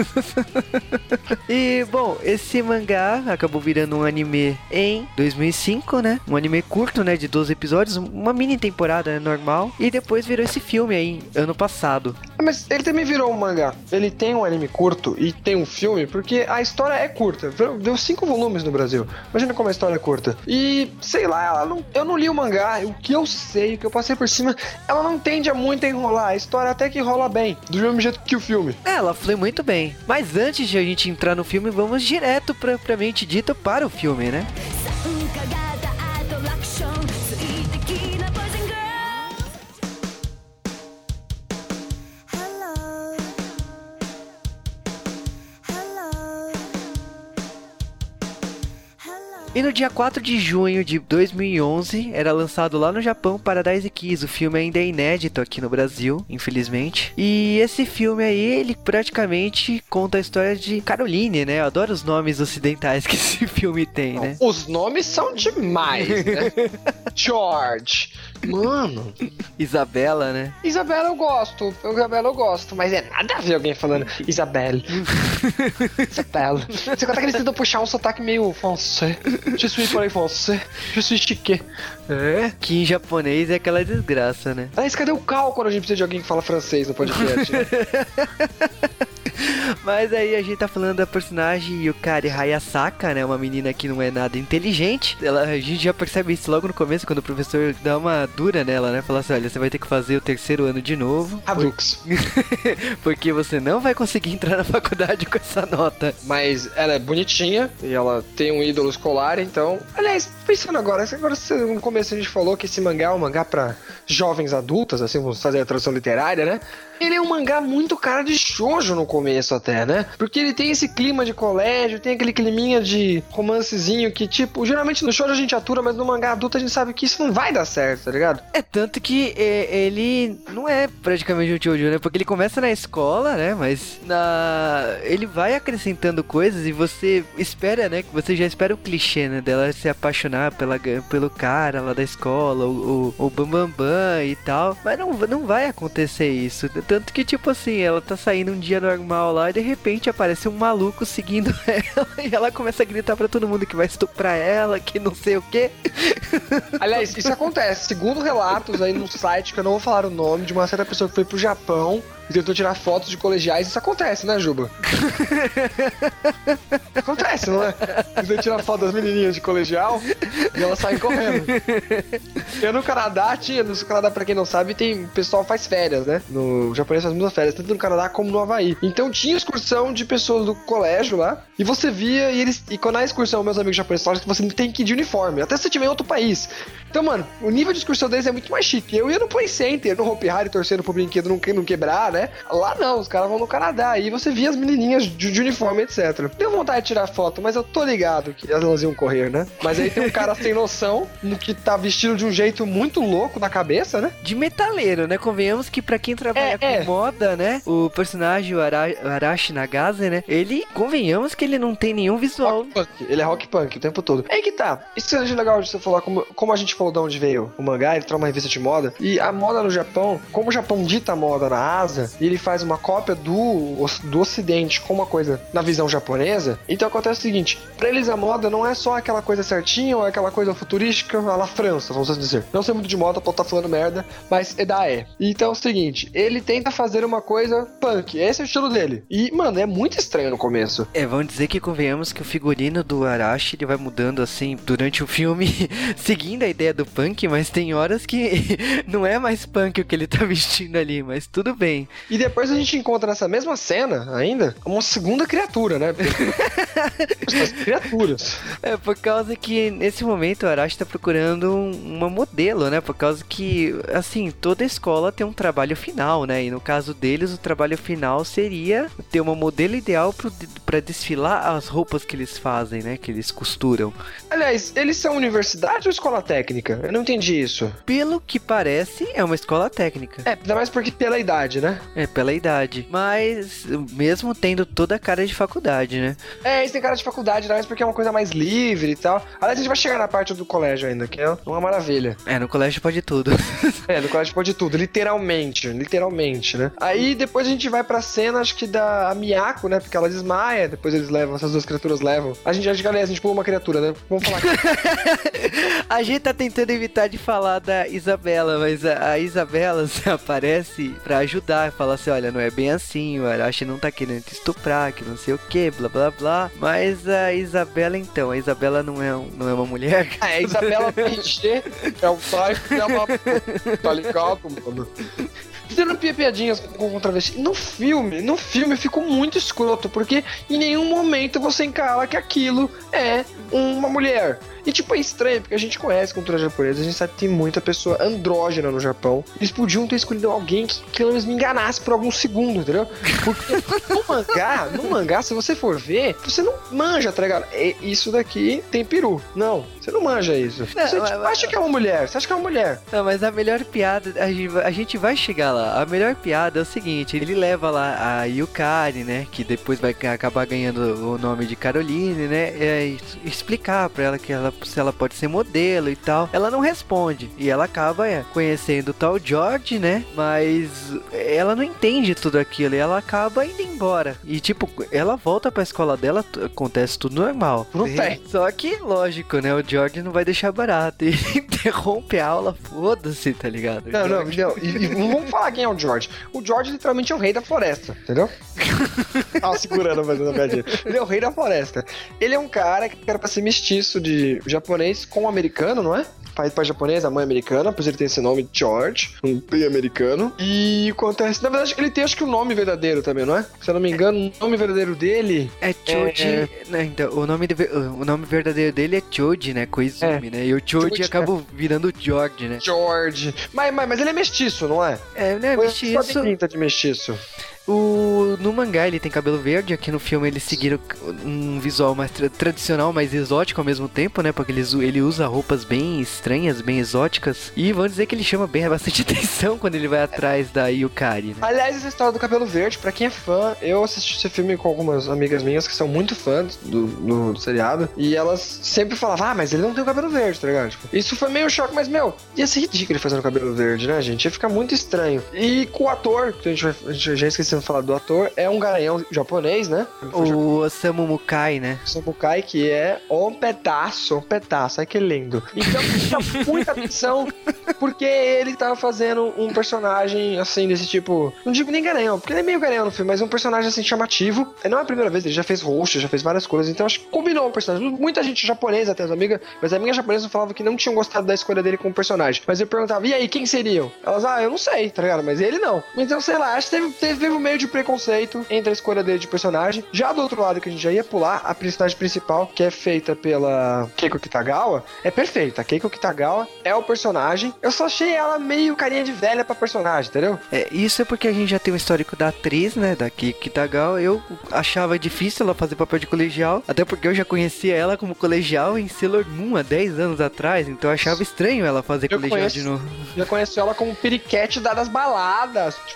e, bom, esse mangá acabou virando um anime em 2005, né? Um anime curto, né? De 12 episódios, uma mini temporada né, normal. E depois virou esse filme aí, ano passado. Mas ele também virou um mangá. Ele tem um anime curto e tem um filme, porque a história é curta. Deu cinco volumes no Brasil. Imagina como a história é curta. E, sei lá, ela não, eu não li o mangá. O que eu sei, o que eu passei por cima, ela não tende a muito a enrolar. A história até que rola bem. Do mesmo jeito que o filme. É, ela flui muito bem. Mas antes de a gente entrar no filme, vamos direto propriamente dito para o filme, né? 化が no dia 4 de junho de 2011, era lançado lá no Japão Paradise Kiss. O filme ainda é inédito aqui no Brasil, infelizmente. E esse filme aí, ele praticamente conta a história de Caroline, né? Eu adoro os nomes ocidentais que esse filme tem, né? Os nomes são demais, né? George. Mano. Isabela, né? Isabela eu gosto. Isabela eu gosto. Mas é nada a ver alguém falando Isabelle. Isabela. Você tá querendo puxar um sotaque meio français. Je suis parler français. Je suis chique. É. Que em japonês é aquela desgraça, né? Mas cadê o Cal quando a gente precisa de alguém que fala francês no podcast? né? Mas aí a gente tá falando da personagem Yukari Hayasaka, né? Uma menina que não é nada inteligente. Ela, a gente já percebe isso logo no começo, quando o professor dá uma dura nela, né? Fala assim, olha, você vai ter que fazer o terceiro ano de novo. Hadux. Porque você não vai conseguir entrar na faculdade com essa nota. Mas ela é bonitinha e ela tem um ídolo escolar, então. Aliás, pensando agora, agora no começo a gente falou que esse mangá é um mangá pra jovens adultas, assim, vamos fazer a tradução literária, né? Ele é um mangá muito cara de shoujo no começo até, né? Porque ele tem esse clima de colégio, tem aquele climinha de romancezinho que, tipo, geralmente no shoujo a gente atura, mas no mangá adulto a gente sabe que isso não vai dar certo, tá ligado? É tanto que é, ele não é praticamente um Jojo, né? Porque ele começa na escola, né? Mas na ele vai acrescentando coisas e você espera, né? Que você já espera o clichê, né? Dela se apaixonar pela, pelo cara lá da escola, o, o, o Bambambam Bam Bam e tal. Mas não, não vai acontecer isso. Tanto que, tipo assim, ela tá saindo um dia normal lá e de repente aparece um maluco seguindo ela e ela começa a gritar pra todo mundo que vai estuprar ela, que não sei o que. Aliás, isso acontece. Segundo relatos aí no site, que eu não vou falar o nome, de uma certa pessoa que foi pro Japão e tentou tirar fotos de colegiais, isso acontece, né, Juba? acontece, não é? Você tira foto das menininhas de colegial e elas saem correndo. Eu no Canadá tinha, no Canadá, pra quem não sabe, tem. O pessoal faz férias, né? No japonês faz muitas férias, tanto no Canadá como no Havaí. Então tinha excursão de pessoas do colégio lá, e você via, e eles. E quando a excursão, meus amigos japoneses falaram que você não tem que ir de uniforme, até se você tiver em outro país. Então, mano, o nível de excursão deles é muito mais chique. Eu ia no Play Center, no Hopi Hari, torcendo pro brinquedo não, não quebrar, né? Lá não, os caras vão no Canadá. Aí você via as menininhas de, de uniforme, etc. Deu vontade de tirar foto, mas eu tô ligado que elas iam correr, né? Mas aí tem um cara sem noção, no que tá vestido de um jeito muito louco na cabeça, né? de metaleiro, né? Convenhamos que pra quem trabalha É, com é. moda, né? O personagem, o Ara o Arashi Nagase, né? Ele, convenhamos que ele não tem nenhum visual. Rock punk. Ele é rock punk o tempo todo. É aí que tá. Isso que acho legal de você falar, como, como a gente falou de onde veio o mangá, ele traz uma revista de moda. E a moda no Japão, como o Japão dita a moda na Ásia, e ele faz uma cópia do, do Ocidente com uma coisa na visão japonesa, então acontece o seguinte: pra eles a moda não é só aquela coisa certinha ou aquela coisa futurística à la França, vamos dizer. Não sei muito de moda, pode estar falando merda, mas é da é. Então é o seguinte: ele tenta fazer uma coisa punk, esse é o estilo dele. E, mano, é muito estranho no começo. É, vamos dizer que convenhamos que o figurino do Arashi ele vai mudando assim durante o filme, seguindo a ideia do punk, mas tem horas que não é mais punk o que ele tá vestindo ali, mas tudo bem. E depois a gente encontra nessa mesma cena, ainda, uma segunda criatura, né? Essas criaturas. É, por causa que nesse momento o Arashi tá procurando um- uma modelo, né? Por causa que, assim, toda escola tem um trabalho final, né? E no caso deles, o trabalho final seria ter uma modelo ideal pro, pra desfilar as roupas que eles fazem, né? Que eles costuram. Aliás, eles são universidade ou escola técnica? Eu não entendi isso. Pelo que parece, é uma escola técnica. É, ainda mais porque pela idade, né? É, pela idade. Mas, mesmo tendo toda a cara de faculdade, né? É, eles têm cara de faculdade, ainda mais porque é uma coisa mais livre e tal. Aliás, a gente vai chegar na parte do colégio ainda, que é uma maravilha. É, no colégio pode tudo. É, no colégio pode tudo, literalmente, literalmente, né? Aí depois a gente vai pra cena, acho que da Miyako, né? Porque ela desmaia, depois eles levam, essas duas criaturas levam. A gente, aliás, a gente pula uma criatura, né? Vamos falar aqui. A gente tá tentando evitar de falar da Isabela, mas a, a Isabela aparece pra ajudar, fala assim, olha, não é bem assim, o Arashi não tá querendo te estuprar, que não sei o que, blá blá blá. Mas a Isabela então, a Isabela não é, um- não é uma mulher. É, a Isabela PG é o pai é uma. Tá ligado, mano? Fizeram pi- piadinhas com, com travesti. No filme, no filme ficou muito escroto, porque em nenhum momento você encala que aquilo é uma mulher. E tipo, é estranho, porque a gente conhece cultura japonesa, a gente sabe que tem muita pessoa andrógena no Japão. Eles podiam ter escolhido alguém que, pelo menos me enganasse por alguns segundos, entendeu? Porque no mangá, no mangá, se você for ver, você não manja, tá ligado? É, Isso daqui tem peru. Não, você não manja isso. Você Não, tipo, mas- acha que é uma mulher, você acha que é uma mulher. Não, mas a melhor piada, a gente, vai- a gente vai chegar lá. A melhor piada é o seguinte: ele leva lá a Yukari, né? Que depois vai ca- acabar ganhando o nome de Caroline, né? É, explicar pra ela que ela, se ela pode ser modelo e tal. Ela não responde. E ela acaba é, conhecendo o tal George, né? Mas ela não entende tudo aquilo. E ela acaba indo embora. E, tipo, ela volta pra escola dela, acontece tudo normal. Tudo bem. Só que, lógico, né? O George não vai deixar barato. Ele interrompe a aula, foda-se, tá ligado? Não, não, George- não. E, e não vamos falar quem é o George. O George literalmente é o rei da floresta, entendeu? Tava segurando fazendo a piadinha. Ele é o rei da floresta. Ele é um cara que era pra ser mestiço de japonês com americano, não é? Pai pai japonês, a mãe americana, pois ele tem esse nome George, um pai americano. E acontece. Na verdade, ele tem acho que o nome verdadeiro também, não é? Se eu não me engano, o nome verdadeiro dele. É Choji. É, né, então, o, nome de- o nome verdadeiro dele é Choji, né? Koizumi, né? E o Choji Choji, acaba virando George, né? George. Mas, mas, mas ele é mestiço, não é? É, né? Bicho, só tem pinta de mestiço. O, no mangá ele tem cabelo verde, aqui no filme eles seguiram um visual mais tra- tradicional, mais exótico ao mesmo tempo, né? Porque eles, ele usa roupas bem estranhas, bem exóticas. E vamos dizer que ele chama bem bastante atenção quando ele vai atrás da Yukari, né? Aliás, essa história do cabelo verde, pra quem é fã, eu assisti esse filme com algumas amigas minhas que são muito fãs do, do, do seriado. E elas sempre falavam, ah, mas ele não tem o cabelo verde, tá ligado? Tipo, isso foi meio choque, mas, meu, ia ser ridículo ele fazendo cabelo verde, né, gente? Ia ficar muito estranho. E com o ator, que a gente, a gente já esqueceu falar do ator, é um garanhão japonês, né? O Osamu Mukai, né? Samukai, que é um pedaço, um pedaço, ai que lindo. Então, chama muita atenção, porque ele tava fazendo um personagem, assim, desse tipo, não digo nem garanhão, porque ele é meio garanhão no filme, mas um personagem, assim, chamativo. Não é a primeira vez, ele já fez rosto, já fez várias coisas, então acho que combinou o personagem. Muita gente japonesa, até as amigas, mas as amigas japonesas falavam que não tinham gostado da escolha dele como personagem. Mas eu perguntava, e aí, quem seriam? Elas, ah, eu não sei, tá ligado? Mas ele não. Então, sei lá, acho que teve, teve um meio de preconceito entre a escolha dele de personagem. Já do outro lado, que a gente já ia pular, a personagem principal, que é feita pela Keiko Kitagawa, é perfeita. A Keiko Kitagawa é o personagem. Eu só achei ela meio carinha de velha pra personagem, entendeu? É, isso é porque a gente já tem um histórico da atriz, né? Da Kiki Kitagawa. Eu achava difícil ela fazer papel de colegial, até porque eu já conhecia ela como colegial em Sailor Moon há 10 anos atrás, então eu achava estranho ela fazer Eu colegial conheço. de novo. Já conheço ela como periquete da- das baladas.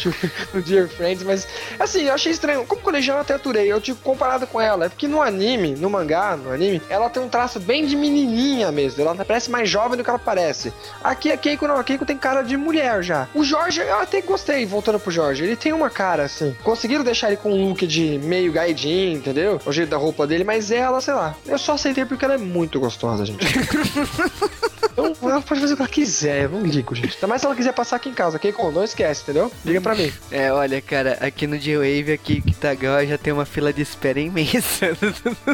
No Friends, mas assim, eu achei estranho. Como colegial eu até aturei, eu tipo, comparado com ela, é porque no anime, no mangá, no anime, ela tem um traço bem de menininha mesmo. Ela parece mais jovem do que ela parece. Aqui a Keiko não, a Keiko tem cara de mulher já. O Jorge, eu até gostei, voltando pro Jorge, ele tem uma cara assim. Conseguiram deixar ele com um look de meio gaidinho, entendeu? O jeito da roupa dele, mas ela, sei lá, eu só aceitei porque ela é muito gostosa, gente. Então, ela pode fazer o que ela quiser, eu não ligo, gente. Ainda mais se ela quiser passar aqui em casa, Keiko, não esquece, entendeu? Liga pra mim. É, olha, cara, aqui no J-Wave, aqui Kitagawa já tem uma fila de espera imensa.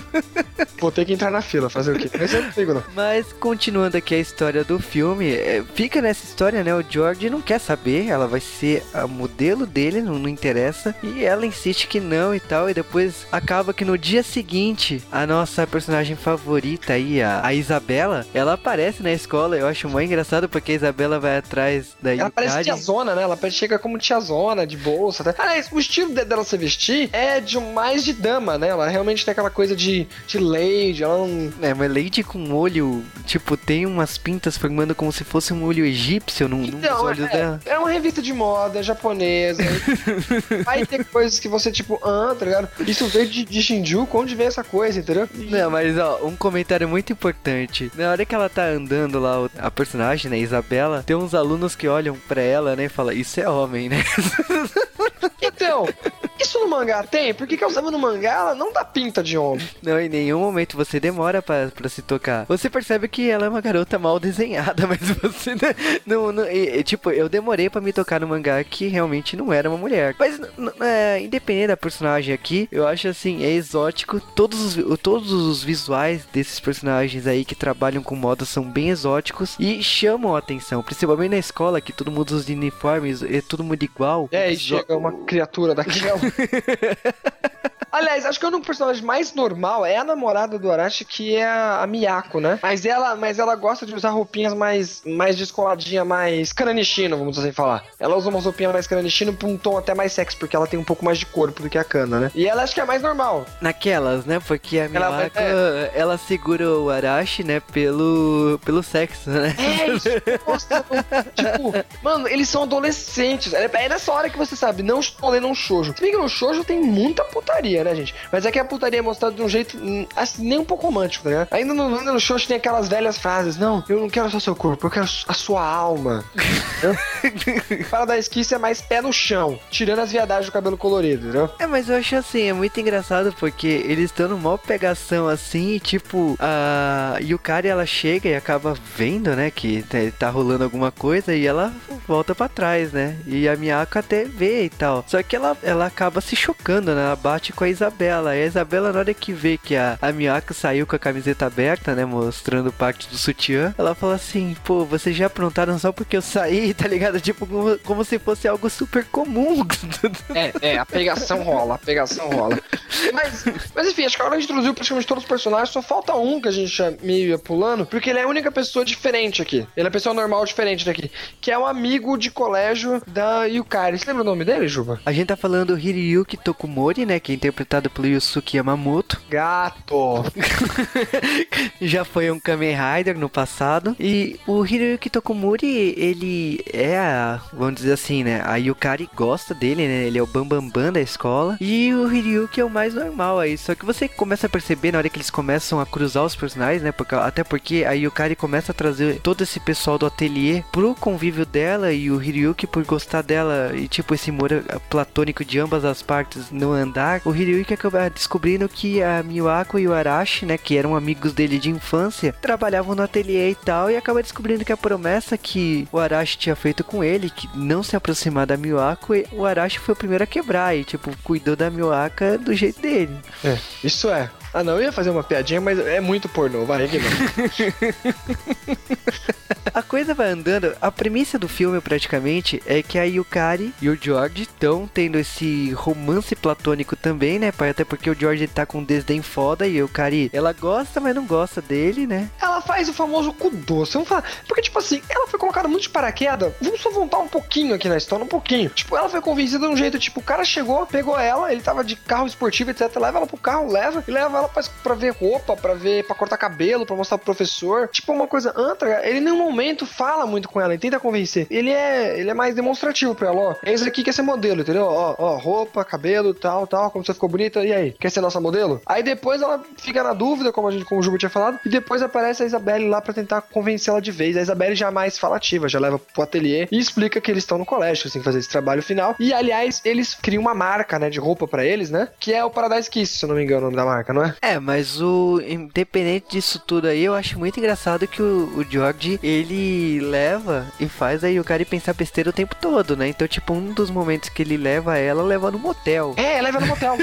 Vou ter que entrar na fila, fazer o quê? Mas eu não ligo, não. Mas continuando aqui a história do filme, é, fica nessa história, né? O George não quer saber, ela vai ser a modelo dele, não, não interessa. E ela insiste que não e tal. E depois acaba que no dia seguinte, a nossa personagem favorita aí, a, a Isabela, ela aparece na escola. Eu acho muito engraçado porque a Isabela vai atrás da Ela parece Yukari. tiazona, né? Ela parece- chega como tiazona, de bolsa. Tá? Aliás, o estilo de- dela se vestir é de mais de dama, né? Ela realmente tem aquela coisa de, de lady, ela não... É, mas Lady com olho, tipo, tem umas pintas formando como se fosse um olho egípcio dos Então, olhos é, dela. é uma revista de moda japonesa. Vai ter coisas que você, tipo, ah, tá ligado? Isso veio de, de Shinjuku, onde veio essa coisa, entendeu? Não, mas ó, um comentário muito importante. Na hora que ela tá andando lá, o- a personagem, né, Isabela, tem uns alunos que olham pra ela, né, e falam, isso é homem, né? Então, isso no mangá tem? Porque usava no mangá, ela não dá pinta de homem. Não, em nenhum momento você demora pra, pra se tocar. Você percebe que ela é uma garota mal desenhada, mas você não. não, e- tipo, eu demorei pra me tocar no mangá que realmente não era uma mulher. Mas, é, independente da personagem aqui, eu acho assim, é exótico. Todos os, todos os visuais desses personagens aí que trabalham com moda são bem exóticos e chamam a atenção. Principalmente na escola, que todo mundo usa uniformes, é todo mundo igual. É, e chega uma criatura daquela. Aliás, acho que o único personagem mais normal é a namorada do Arashi, que é a, Miyako, né? Mas ela, mas ela gosta de usar roupinhas mais, mais descoladinha, mais cananichino, vamos assim falar. Ela usa umas roupinhas mais cananichino pra um tom até mais sexy, porque ela tem um pouco mais de corpo do que a Kana, né? E ela acho que é mais normal. Naquelas, né? Porque a Ela vai- Miyako, ela segura o Arashi, né? Pelo, pelo sexo, né? É isso, nossa, tipo, mano, eles são adolescentes. É, é nessa hora que você sabe, não estou lendo um shoujo. Se bem que no shoujo tem muita putaria, né, gente? Mas é que a putaria é mostrada de um jeito hum, assim, nem um pouco romântico, ligado? Ainda no, no show tem aquelas velhas frases: Não, eu não quero só seu corpo, eu quero a sua alma. Paradise Kiss é mais pé no chão, tirando as viadagens do cabelo colorido, entendeu? É, mas eu acho assim, é muito engraçado porque eles estão numa pegação assim, e, tipo, a Yukari ela chega e acaba vendo, né, que tá, rolando alguma coisa e ela volta pra trás, né? E a Miyako até vê e tal. Só que ela, ela acaba se chocando, né? Ela bate com a Isabela. E a Isabela, na hora que vê que a, a Miyako saiu com a camiseta aberta, né, mostrando parte do sutiã, ela fala assim: pô, vocês já aprontaram só porque eu saí, tá ligado? Tipo, como, como se fosse algo super comum. É, é, a pegação rola, a pegação rola. Mas, mas enfim, acho que agora a gente introduziu praticamente todos os personagens, só falta um que a gente já meio ia pulando, porque ele é a única pessoa diferente aqui. Ele é a pessoa normal diferente daqui, que é um amigo de colégio da Yukari. Você lembra o nome dele, Juba? A gente tá falando do Hiryuki Tokumori, né? Que é interpretado pelo Yusuke Yamamoto. Gato. Já foi um Kamen Rider no passado. E o Hiroyuki Tokumori, ele é a, vamos dizer assim, né? A Yukari gosta dele, né? Ele é o bambambam bam, bam da escola. E o Hiryuki é o mais normal aí. Só que você começa a perceber na hora que eles começam a cruzar os personagens, né? Porque, até porque a Yukari começa a trazer todo esse pessoal do ateliê pro convívio dela e o Hiryuki por gostar dela e tipo esse amor platônico de ambas as partes no andar. O Hiryuki acaba descobrindo que a Miyako e o Arashi, né? Que eram amigos dele de infância, trabalhavam no ateliê e tal. E acaba descobrindo que a promessa que o Arashi tinha feito com ele, que não se aproximar da Miyako, o Arashi foi o primeiro a quebrar e tipo cuidou da Miyako do jeito dele. É, isso é. Ah, não, eu ia fazer uma piadinha, mas é muito pornô, vai, não. A coisa vai andando. A premissa do filme, praticamente, é que a Yukari e o George estão tendo esse romance platônico também, né? Até porque o George tá com um desdém foda e a Yukari, ela gosta, mas não gosta dele, né? Ela faz o famoso cu doce. Vamos falar. Porque, tipo assim, ela foi colocada muito de paraquedas. Vamos só voltar um pouquinho aqui na história, um pouquinho. Tipo, ela foi convencida de um jeito, tipo, o cara chegou, pegou ela, ele tava de carro esportivo, etc. Leva ela pro carro, leva, e leva ela pra, pra ver roupa, pra ver, pra cortar cabelo, pra mostrar pro professor. Tipo, uma coisa. Antra, ele em nenhum momento fala muito com ela, ele tenta convencer. Ele é, ele é mais demonstrativo pra ela, ó. É isso aqui que é ser modelo, entendeu? Ó, ó, roupa, cabelo, tal, tal, como você ficou bonita, e aí? Quer ser nossa modelo? Aí depois ela fica na dúvida, como a gente, como o Juba tinha falado, e depois aparece a Isabelle lá pra tentar convencê-la de vez. A Isabelle já é mais falativa, já leva pro ateliê e explica que eles estão no colégio, assim, fazer esse trabalho final. E aliás, eles criam uma marca, né, de roupa pra eles, né? Que é o Paradise Kiss, se eu não me engano, o nome da marca, não é? É, mas o independente disso tudo aí, eu acho muito engraçado que o, o George, ele leva e faz aí o cara pensar besteira o tempo todo, né? Então, tipo, um dos momentos que ele leva ela, leva no motel. É, leva no motel.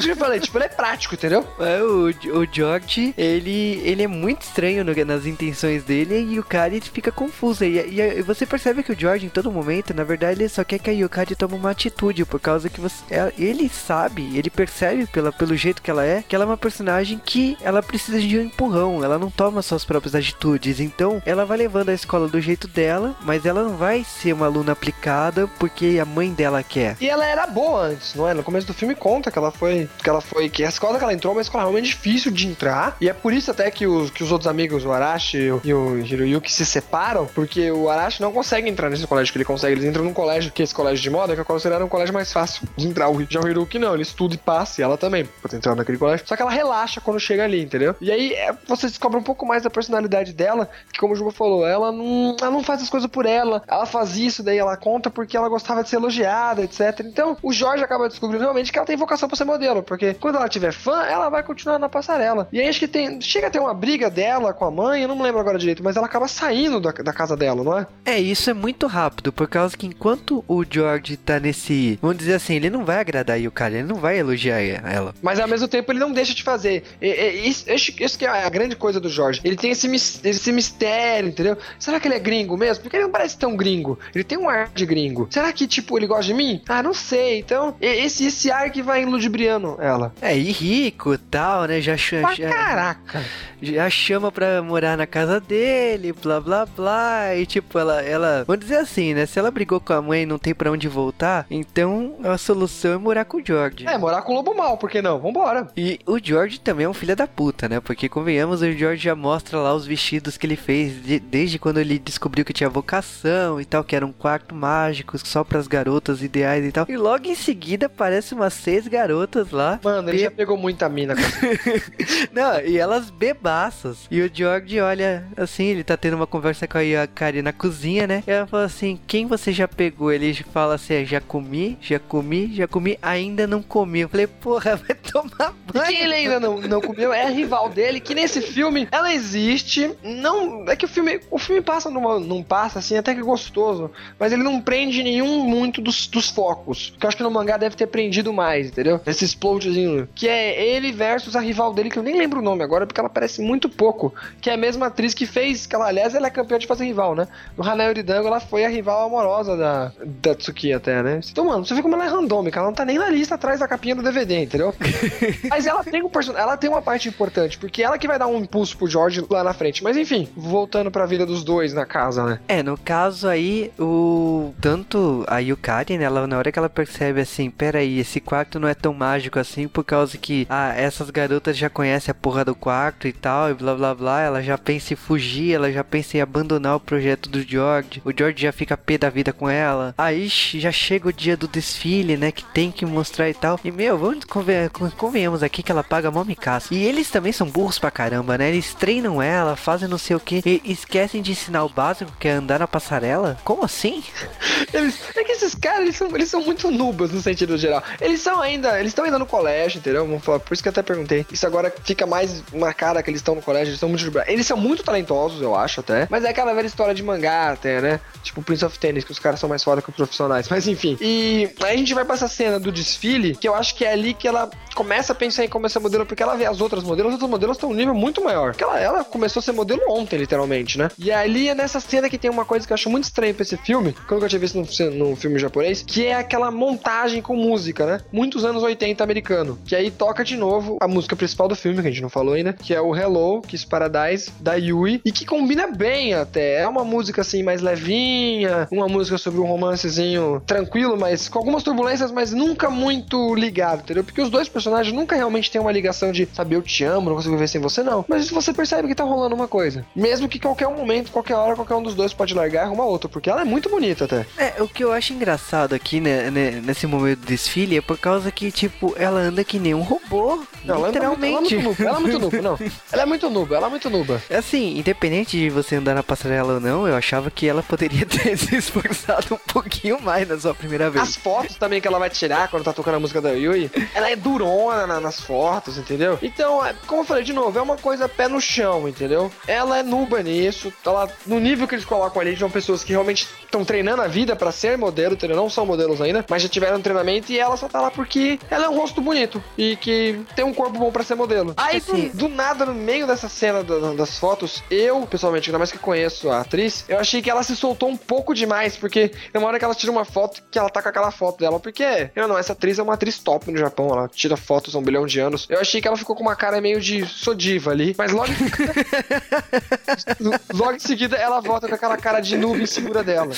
Que eu falei, tipo, ele é prático, entendeu? É, o, o George, ele, ele é muito estranho no- nas intenções dele e o cara fica confuso. E, e, e você percebe que o George, em todo momento, na verdade, ele só quer que a Yukari tome uma atitude, por causa que você, é- ele sabe, ele percebe pela, pelo jeito que ela é, que ela é uma personagem que ela precisa de um empurrão, ela não toma suas próprias atitudes. Então, ela vai levando a escola do jeito dela, mas ela não vai ser uma aluna aplicada porque a mãe dela quer. E ela era boa antes, não é? No começo do filme conta que ela foi. Que ela foi. Que a escola que ela entrou é uma escola realmente difícil de entrar. E é por isso até que os, que os outros amigos, o Arashi e o- Hiroyuki, se separam. Porque o Arashi não consegue entrar nesse colégio que ele consegue. Eles entram num colégio, que é esse colégio de moda, que é considerado um colégio mais fácil de entrar. O Hiroyuki não, ele estuda e passa, e ela também, pra entrar naquele colégio. Só que ela relaxa quando chega ali, entendeu? E aí é, você descobre um pouco mais da personalidade dela, que como o Juba falou, ela não, ela não faz as coisas por ela. Ela faz isso, daí ela conta porque ela gostava de ser elogiada, etc. Então, o Jorge acaba descobrindo realmente que ela tem vocação pra ser modelo, porque quando ela tiver fã, ela vai continuar na passarela. E aí acho que tem. Chega a ter uma briga dela com a mãe, eu não me lembro agora direito, mas ela acaba saindo da, da casa dela, não é? É, isso é muito rápido, por causa que enquanto o George tá nesse. Vamos dizer assim, ele não vai agradar a Yukari, ele não vai elogiar ela. Mas ao mesmo tempo ele não deixa de fazer. E- e- Isso, isso- que é a grande coisa do Jorge. Ele tem esse, esse mistério, entendeu? Será que ele é gringo mesmo? Porque ele não parece tão gringo. Ele tem um ar de gringo. Será que, tipo, ele gosta de mim? Ah, não sei. Então, esse, esse ar que vai ludibriando ela. É, e rico e tal, né? Já, cha- Pra já, caraca. já chama pra morar na casa dele, blá blá blá. E tipo, ela, ela. Vamos dizer assim, né? Se ela brigou com a mãe e não tem pra onde voltar, então a solução é morar com o George. É, morar com o lobo mal, por que não? Vambora. E o George também é um filho da puta, né? Porque convenhamos, o George já mostra lá os vestidos que ele fez de- desde quando ele descobriu que tinha vocação e tal, que era um quarto mágico só pras garotas ideais e tal. E logo em seguida aparece umas seis garotas lá. Mano, ele Be- já pegou muita mina Não, e elas bebaças. E o George olha assim, ele tá tendo uma conversa com a Yukari na cozinha, né? E ela fala assim: Quem você já pegou? Ele fala assim: Já comi, já comi, já comi, ainda não comi. Eu falei: Porra, vai tomar E banho. quem ele ainda não, não comeu é a rival dele, que nesse filme ela existe. Não. É que o filme. O filme passa numa, num passa assim, até que gostoso. Mas ele não prende nenhum muito dos, dos focos. Que eu acho que no mangá deve ter prendido mais, entendeu? Esse explodezinho. Que é ele versus a rival dele, que eu nem lembro o nome agora, porque ela parece muito pouco. Que é a mesma atriz que fez. Que ela, aliás, ela é campeã de fazer rival, né? No Hanao Yoridango, ela foi a rival amorosa da, da Tsuki até, né? Então, mano, você vê como ela é randômica. Ela não tá nem na lista atrás da capinha do DVD, entendeu? Mas ela tem um ela tem uma parte importante, porque ela que vai dar um impulso pro George lá na frente. Mas enfim, voltando pra vida dos dois na casa, né? É, no caso aí, o. Tanto a Yukari, né? Ela, na hora que ela percebe assim, peraí, esse quarto não é tão mágico assim, por causa que ah, essas garotas já conhecem a porra do quarto e tal, e blá blá blá. Ela já pensa em fugir, ela já pensa em abandonar o projeto do George. O George já fica pé da vida com ela. Aí já chega o dia do desfile, né? Que tem que mostrar e tal. E meu, vamos conven convenhamos aqui que ela paga mó micaça. E eles também são burros pra caramba, né? Eles treinam ela, fazem não sei o que, e esquecem de ensinar o básico, que é andar na passarela. Como assim? Eles, é que esses caras, eles são, eles são muito nubas no sentido geral. Eles são ainda, eles estão ainda no colégio, entendeu? Vamos falar, por isso que eu até perguntei. Isso agora fica mais uma cara que eles estão no colégio, eles são muito Eles são muito talentosos, eu acho até. Mas é aquela velha história de mangá até, né? Tipo Prince of Tennis, que os caras são mais foda que os profissionais. Mas enfim. E aí a gente vai pra essa cena do desfile, que eu acho que é ali que ela começa a pensar em como ser modelo, porque ela vê as outras modelos, as outras modelos estão um nível muito maior. Porque ela, ela começou a ser modelo ontem, literalmente, né? E ali é nessa cena que tem uma coisa que eu acho muito estranha pra esse filme, que eu tinha visto num, num filme japonês, que é aquela montagem com música, né? Muitos anos 80 americano. Que aí toca de novo a música principal do filme, que a gente não falou ainda, que é o Hello, Kiss Paradise, da Yui, e que combina bem até. É uma música assim mais levinha, uma música sobre um romancezinho tranquilo, mas com algumas turbulências, mas nunca muito ligado, entendeu? Porque os dois personagens nunca realmente têm uma ligação de saber eu te amo, não consigo viver sem você, não. Mas você percebe que tá rolando uma coisa. Mesmo que qualquer momento, qualquer hora, qualquer um dos dois pode largar e arrumar outro, porque ela é muito bonita até. É, o que eu acho engraçado aqui, né, né, nesse momento do desfile, é por causa que, tipo, ela anda que nem um robô. Não, ela é muito- literalmente. Ela é muito nuba, ela é muito nuba, não. Ela é muito nuba, ela é muito nuba. Assim, independente de você andar na passarela ou não, eu achava que ela poderia ter se esforçado um pouquinho mais na sua primeira vez. As fotos também que ela vai tirar quando tá tocando a música da Yui, ela é durona na- nas fotos, entendeu? Então, é, como eu falei de novo, é uma coisa pé no chão, entendeu? Ela é nuba nisso, ela, no nível que eles colocam ali, são pessoas que realmente estão treinando a vida pra ser modelo, entendeu? Não são modelos ainda, mas já tiveram treinamento e ela só tá lá porque ela é um rosto bonito e que tem um corpo bom pra ser modelo. Aí, Assim- do, do nada, no meio dessa cena da- das fotos, eu, pessoalmente, ainda mais que conheço a atriz, eu achei que ela se soltou um pouco demais, porque uma hora que ela tira uma foto que ela tá com aquela foto dela, porque, eu não, essa atriz é uma atriz top no Japão, ela tira fotos há um bilhão de anos. Eu achei que ela ficou com uma cara meio de sou diva ali, mas logo logo em seguida ela volta com aquela cara de nuvem segura dela.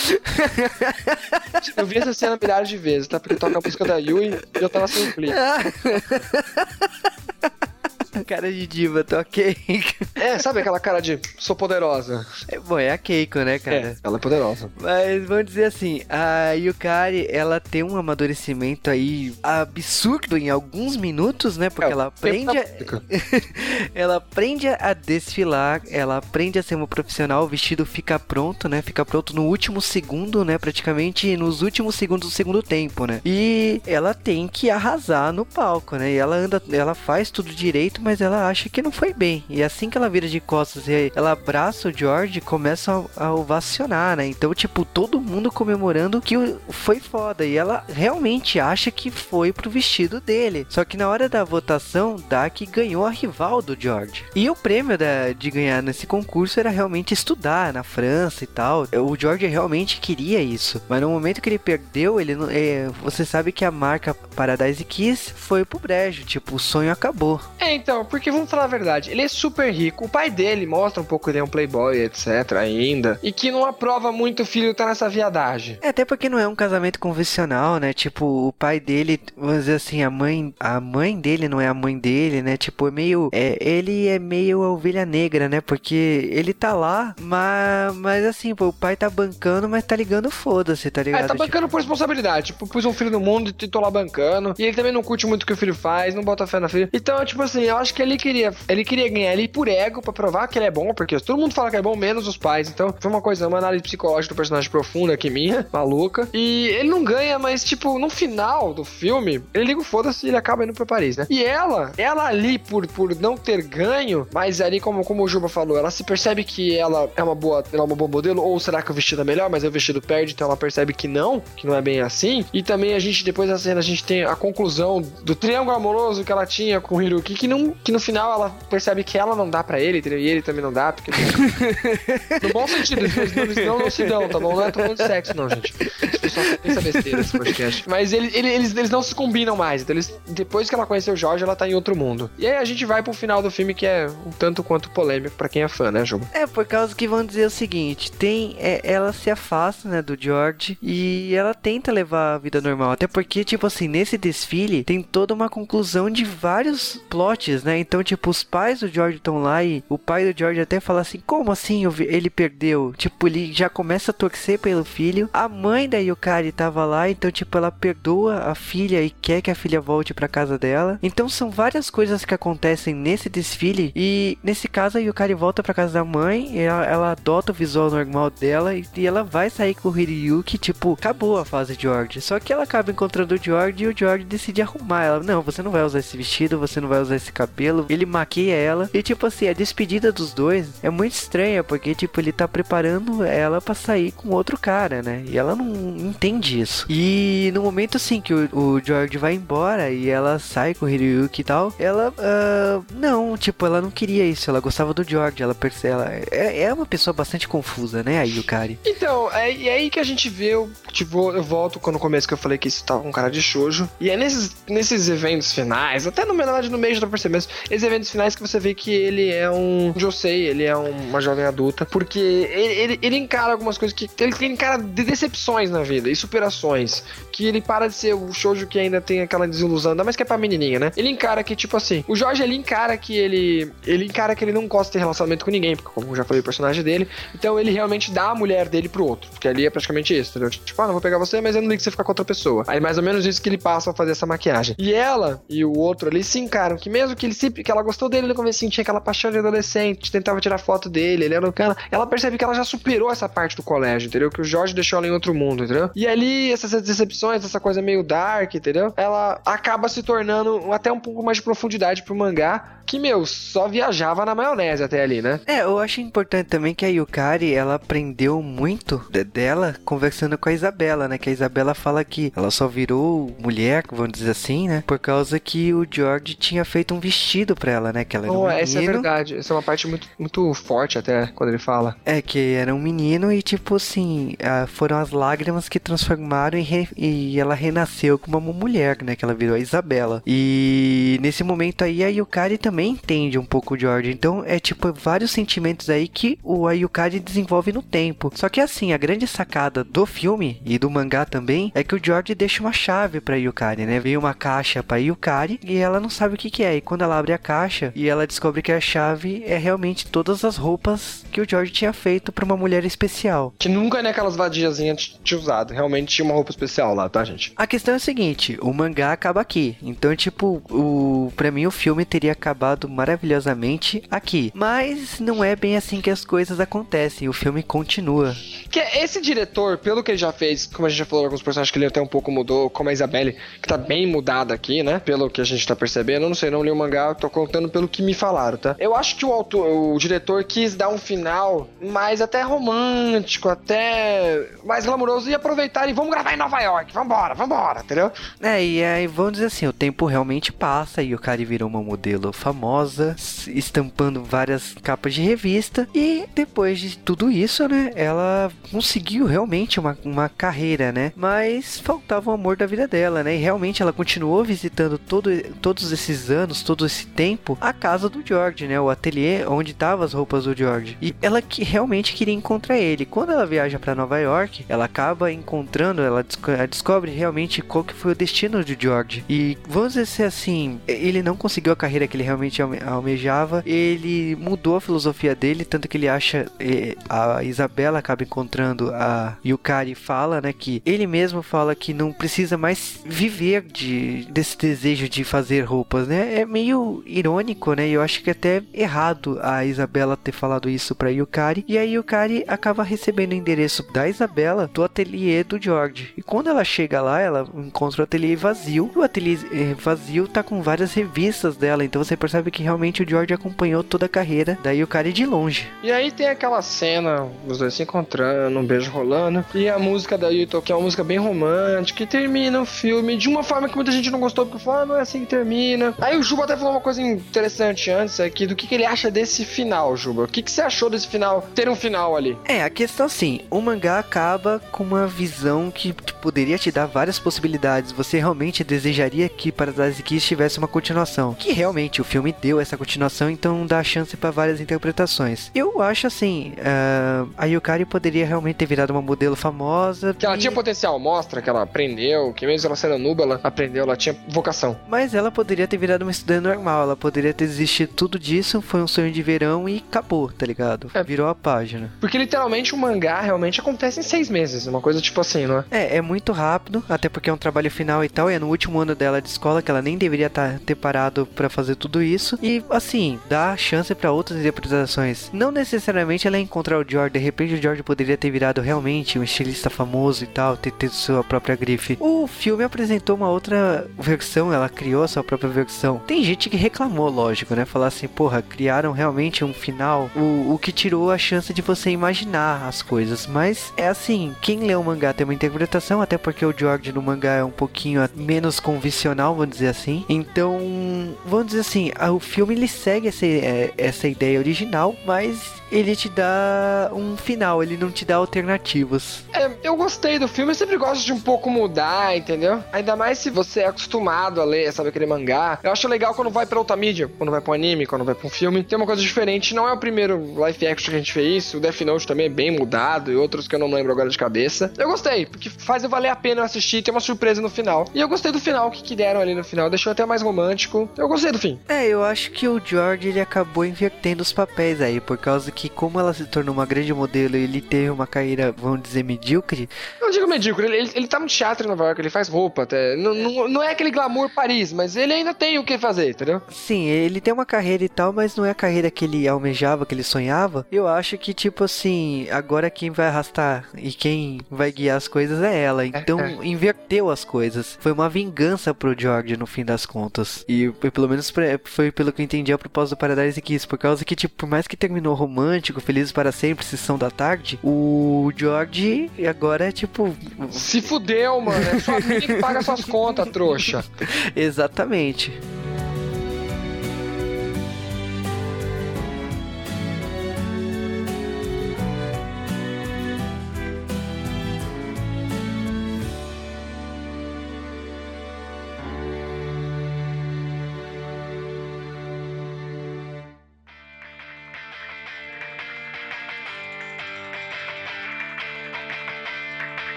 Eu vi essa cena milhares de vezes, tá? Porque toca a música da Yui e eu tava sem clipe. Cara de diva, tô ok. É, sabe aquela cara de sou poderosa? É, Bom, é a Keiko, né, cara? É, ela é poderosa. Mas vamos dizer assim, a Yukari, ela tem um amadurecimento aí absurdo em alguns minutos, né? Porque É, ela aprende a... ela aprende a desfilar, ela aprende a ser uma profissional, o vestido fica pronto, né? Fica pronto no último segundo, né? Praticamente nos últimos segundos do segundo tempo, né? E ela tem que arrasar no palco, né? E ela anda, ela faz tudo direito, mas ela acha que não foi bem. E assim que ela vira de costas e ela abraça o George, começa a, a ovacionar, né? Então, tipo, todo mundo comemorando que foi foda. E ela realmente acha que foi pro vestido dele. Só que na hora da votação, Dak ganhou a rival do George. E o prêmio da- de ganhar nesse concurso era realmente estudar na França e tal. O George realmente queria isso. Mas no momento que ele perdeu, ele é, você sabe que a marca Paradise Kiss foi pro brejo. Tipo, o sonho acabou. É, então, porque vamos falar a verdade, ele é super rico, o pai dele mostra um pouco que ele é um playboy, etc, ainda, e que não aprova muito o filho tá nessa viadagem. É, até porque não é um casamento convencional, né? Tipo, o pai dele, vamos dizer assim, a mãe, a mãe dele não é a mãe dele, né? Tipo, é meio, é, ele é meio a ovelha negra, né? Porque ele tá lá, mas, mas assim, pô, o pai tá bancando, mas tá ligando foda-se, tá ligado? É, tá Tipo, bancando por responsabilidade. Tipo, pus um filho no mundo e tô lá bancando. E ele também não curte muito o que o filho faz, não bota fé na filha. Então, tipo assim, eu acho que ele queria. Ele queria ganhar ali por ego, pra provar que ele é bom, porque todo mundo fala que é bom, menos os pais. Então, foi uma coisa, uma análise psicológica do personagem profunda aqui minha, maluca. E ele não ganha, mas, tipo, no final do filme, ele liga o foda-se e ele acaba indo pra Paris, né? E ela, ela ali, por, por não ter ganho, mas ali, como, como o Juba falou, ela se percebe que ela é uma boa, ela é uma boa modelo, ou será que o vestido é melhor, mas o vestido perde, então ela percebe que não, que não é bem assim. E também a gente, depois da cena, a gente tem a conclusão do triângulo amoroso que ela tinha com o Hiruki, que, não, que no final ela percebe que ela não dá pra ele, entendeu? E ele também não dá, porque. no bom sentido, eles, eles não, não se dão, tá bom? Não é de sexo, não, gente. As pessoas só pensam besteira nesse podcast. Mas ele, ele- eles, eles não se combinam mais. Então, eles, depois que ela conheceu o Jorge, ela tá em outro mundo. E aí a gente vai pro final do filme, que é um tanto quanto polêmico pra quem é fã, né, Juba? É, por causa que vão dizer o seguinte, tem, é, ela se afasta, né, do George e ela tenta levar a vida normal, até porque, tipo assim, nesse desfile tem toda uma conclusão de vários plots, né, então, tipo, os pais do George estão lá e o pai do George até fala assim, como assim ele perdeu? Tipo, ele já começa a torcer pelo filho, a mãe da Yukari tava lá, então, tipo, ela perdoa a filha e quer que a filha volte pra casa dela, então são várias coisas que acontecem nesse desfile e nesse caso a Yukari volta pra casa da mãe, ela, ela adota o visual normal dela e, e ela vai sair com o Hiryuki, tipo, acabou a fase George. Só que ela acaba encontrando o George e o George decide arrumar ela. Não, você não vai usar esse vestido, você não vai usar esse cabelo. Ele maquia ela e tipo assim, a despedida dos dois é muito estranha porque tipo ele tá preparando ela pra sair com outro cara, né? E ela não entende isso. E no momento assim que o, o George vai embora e ela sai com o Hiryuki e tal, ela ah, não, tipo, ela não queria isso, ela gostava do George, ela ela é, é uma pessoa bastante confusa, né, a Yukari. Então, é, é aí que a gente vê, eu, tipo, eu volto com no começo que eu falei que isso tava com cara de shoujo. E é nesses, nesses eventos finais, até no verdade no meio já pra esses eventos finais que você vê que ele é um Josei, ele é um- uma jovem adulta, porque ele, ele, ele encara algumas coisas que. Ele, ele encara de decepções na vida e superações. Que ele para de ser o shoujo que ainda tem aquela desilusão, ainda mais que é pra menininha, né? Ele encara que, tipo assim, o Jorge ele encara que ele. Ele encara que ele não gosta de ter relacionamento com ninguém, porque, como eu já falei, o personagem dele. Então ele realmente dá a mulher dele pro outro. Porque ali é praticamente isso, entendeu? Tipo, ah, não vou pegar você, mas eu não ligo que você ficar com outra pessoa. Aí mais ou menos isso que ele passa a fazer essa maquiagem. E ela e o outro ali se encaram que mesmo que ele sempre. que ela gostou dele no começo, tinha aquela paixão de adolescente, tentava tirar foto dele, ele era o cara. Ela percebe que ela já superou essa parte do colégio, entendeu? Que o Jorge deixou ela em outro mundo, entendeu? E ali, essas decepções, essa coisa meio dark, entendeu? Ela acaba se tornando até um pouco mais de profundidade pro mangá. Que, meu, só viajava na maionese até ali, né? É, eu acho importante também que a Yukari, ela aprendeu muito de- dela conversando com a Isabela, né? Que a Isabela fala que ela só virou mulher, vamos dizer assim, né? Por causa que o George tinha feito um vestido pra ela, né? Que ela era um Oh, essa é menino. verdade. Essa é uma parte muito, muito forte até quando ele fala. É, que era um menino e, tipo assim, ah, foram as lágrimas que transformaram e, re- e ela renasceu como uma mulher, né? Que ela virou a Isabela. E nesse momento aí, a Yukari também entende um pouco o George. Então, é tipo vários sentimentos aí que o a Yukari desenvolve no tempo. Só que assim, a grande sacada do filme e do mangá também é que o George deixa uma chave pra Yukari, né? Veio uma caixa pra Yukari e ela não sabe o que que é. E quando ela abre a caixa e ela descobre que a chave é realmente todas as roupas que o George tinha feito pra uma mulher especial. Que nunca naquelas vadiazinhas tinha usado. Realmente tinha uma roupa especial lá, tá, gente? A questão é a seguinte, o mangá acaba aqui. Então, tipo, o para mim o filme teria acabado maravilhosamente aqui. Mas não é bem assim que as coisas acontecem. O filme continua. Que esse diretor, pelo que ele já fez, como a gente já falou, alguns personagens que ele até um pouco mudou, como a Isabelle, que tá bem mudada aqui, né? Pelo que a gente tá percebendo. Eu não sei, não li o mangá, tô contando pelo que me falaram, tá? Eu acho que o autor, o diretor quis dar um final mais até romântico, até mais glamouroso e aproveitar e vamos gravar em Nova York, vambora, vambora, entendeu? É, e aí vamos dizer assim, o tempo realmente passa e o Kari virou uma modelo famosa, estampando várias capas de revista. E depois de tudo isso, né, ela conseguiu realmente uma, uma carreira, né? Mas faltava o amor da vida dela, né? E realmente ela continuou visitando todo, todos esses anos, todo esse tempo a casa do George, né? O ateliê onde estavam as roupas do George. E ela que realmente queria encontrar ele. Quando ela viaja para Nova York, ela acaba encontrando, ela desco- ela descobre realmente qual que foi o destino de George. E vamos dizer assim, ele não conseguiu a carreira que ele realmente alme- almejava. Ele mudou a filosofia dele, tanto que ele acha a Isabela acaba encontrando a Yukari fala, né, que ele mesmo fala que não precisa mais viver de desse desejo de fazer roupas, né? É meio irônico, né? Eu acho que é até errado a Isabela ter falado isso pra Yukari. E a Yukari acaba recebendo o endereço da Isabela do ateliê do George. E quando ela chega lá, ela encontra o ateliê vazio. E o ateliê eh, vazio tá com várias revistas dela. Então você percebe que realmente o George acompanhou toda a carreira da Yukari de longe. E aí tem aquela cena, os dois se encontrando, um beijo rolando, e a música da Yuto, que é uma música bem romântica, e termina o filme de uma forma que muita gente não gostou, porque falou, ah, não é assim que termina. Aí o Juba até falou uma coisa interessante antes aqui, do que, que ele acha desse final, Juba. O que, que você achou desse final, ter um final ali? É, a questão assim, o mangá acaba com uma visão que poderia te dar várias possibilidades. Você realmente desejaria que Paradise Kiss tivesse uma continuação. Que realmente o filme deu essa continuação, então dá chance para várias interpretações. Eu acho assim, ah, a Yukari poderia realmente ter virado uma modelo famosa. Que ela e- tinha potencial, mostra que ela aprendeu, que mesmo ela sendo nuba, ela aprendeu, ela tinha vocação. Mas ela poderia ter virado uma estudante normal, ela poderia ter desistido tudo disso, foi um sonho de verão e acabou, tá ligado? É. Virou a página. Porque literalmente o mangá realmente acontece em seis meses, uma coisa tipo assim, não é? É, é muito rápido, até porque é um trabalho final e tal, e é no último ano dela de escola que ela nem deveria tá- ter parado pra fazer tudo isso. E assim, dá chance pra outras interpretações. Não necessariamente ela encontrar o George, de repente o George poderia ter virado realmente um estilista famoso e tal, ter tido sua própria grife. O filme apresentou uma outra versão, ela criou a sua própria versão. Tem gente que reclamou, lógico, né? Falar assim, porra, criaram realmente um final, o, o que tirou a chance de você imaginar as coisas. Mas é assim, quem lê o mangá tem uma interpretação, até porque o George no mangá é um pouquinho a- menos convencional, vamos dizer assim. Então, vamos dizer assim, o filme ele segue essa, é, essa ideia original, mas ele te dá um final, ele não te dá alternativas. É, eu gostei do filme, eu sempre gosto de um pouco mudar, entendeu? Ainda mais se você é acostumado a ler, sabe, aquele mangá. Eu acho legal quando vai pra outra mídia, quando vai pro anime, quando vai pra um filme. Tem uma coisa diferente, não é o primeiro live action que a gente fez isso, o Death Note também é bem mudado e outros que eu não lembro agora de cabeça. Eu gostei, porque faz eu valer a pena assistir, tem uma surpresa no final. E eu gostei do final que, que deram ali no final, deixou até mais romântico. Eu gostei do fim. É, eu acho que o George ele acabou invertendo os papéis aí, por causa que como ela se tornou uma grande modelo e ele teve uma carreira, vamos dizer, medíocre, não digo medíocre, ele, ele, ele tá no teatro em Nova York, ele faz roupa até. Não, não, não é aquele glamour Paris, mas ele ainda tem o que fazer, entendeu? sim, ele tem uma carreira e tal, mas não é a carreira que ele almejava, que ele sonhava. Eu acho que, tipo assim, agora quem vai arrastar e quem vai guiar as coisas é ela. Então, é. inverteu as coisas. Foi uma vingança pro George no fim das contas. E pelo menos foi pelo que eu entendi a propósito do Paradise Kiss, por causa que, tipo, por mais que terminou romântico, felizes para sempre, sessão da tarde, o George agora é tipo. Se fudeu, mano. É sua que paga suas contas, trouxa. Exatamente.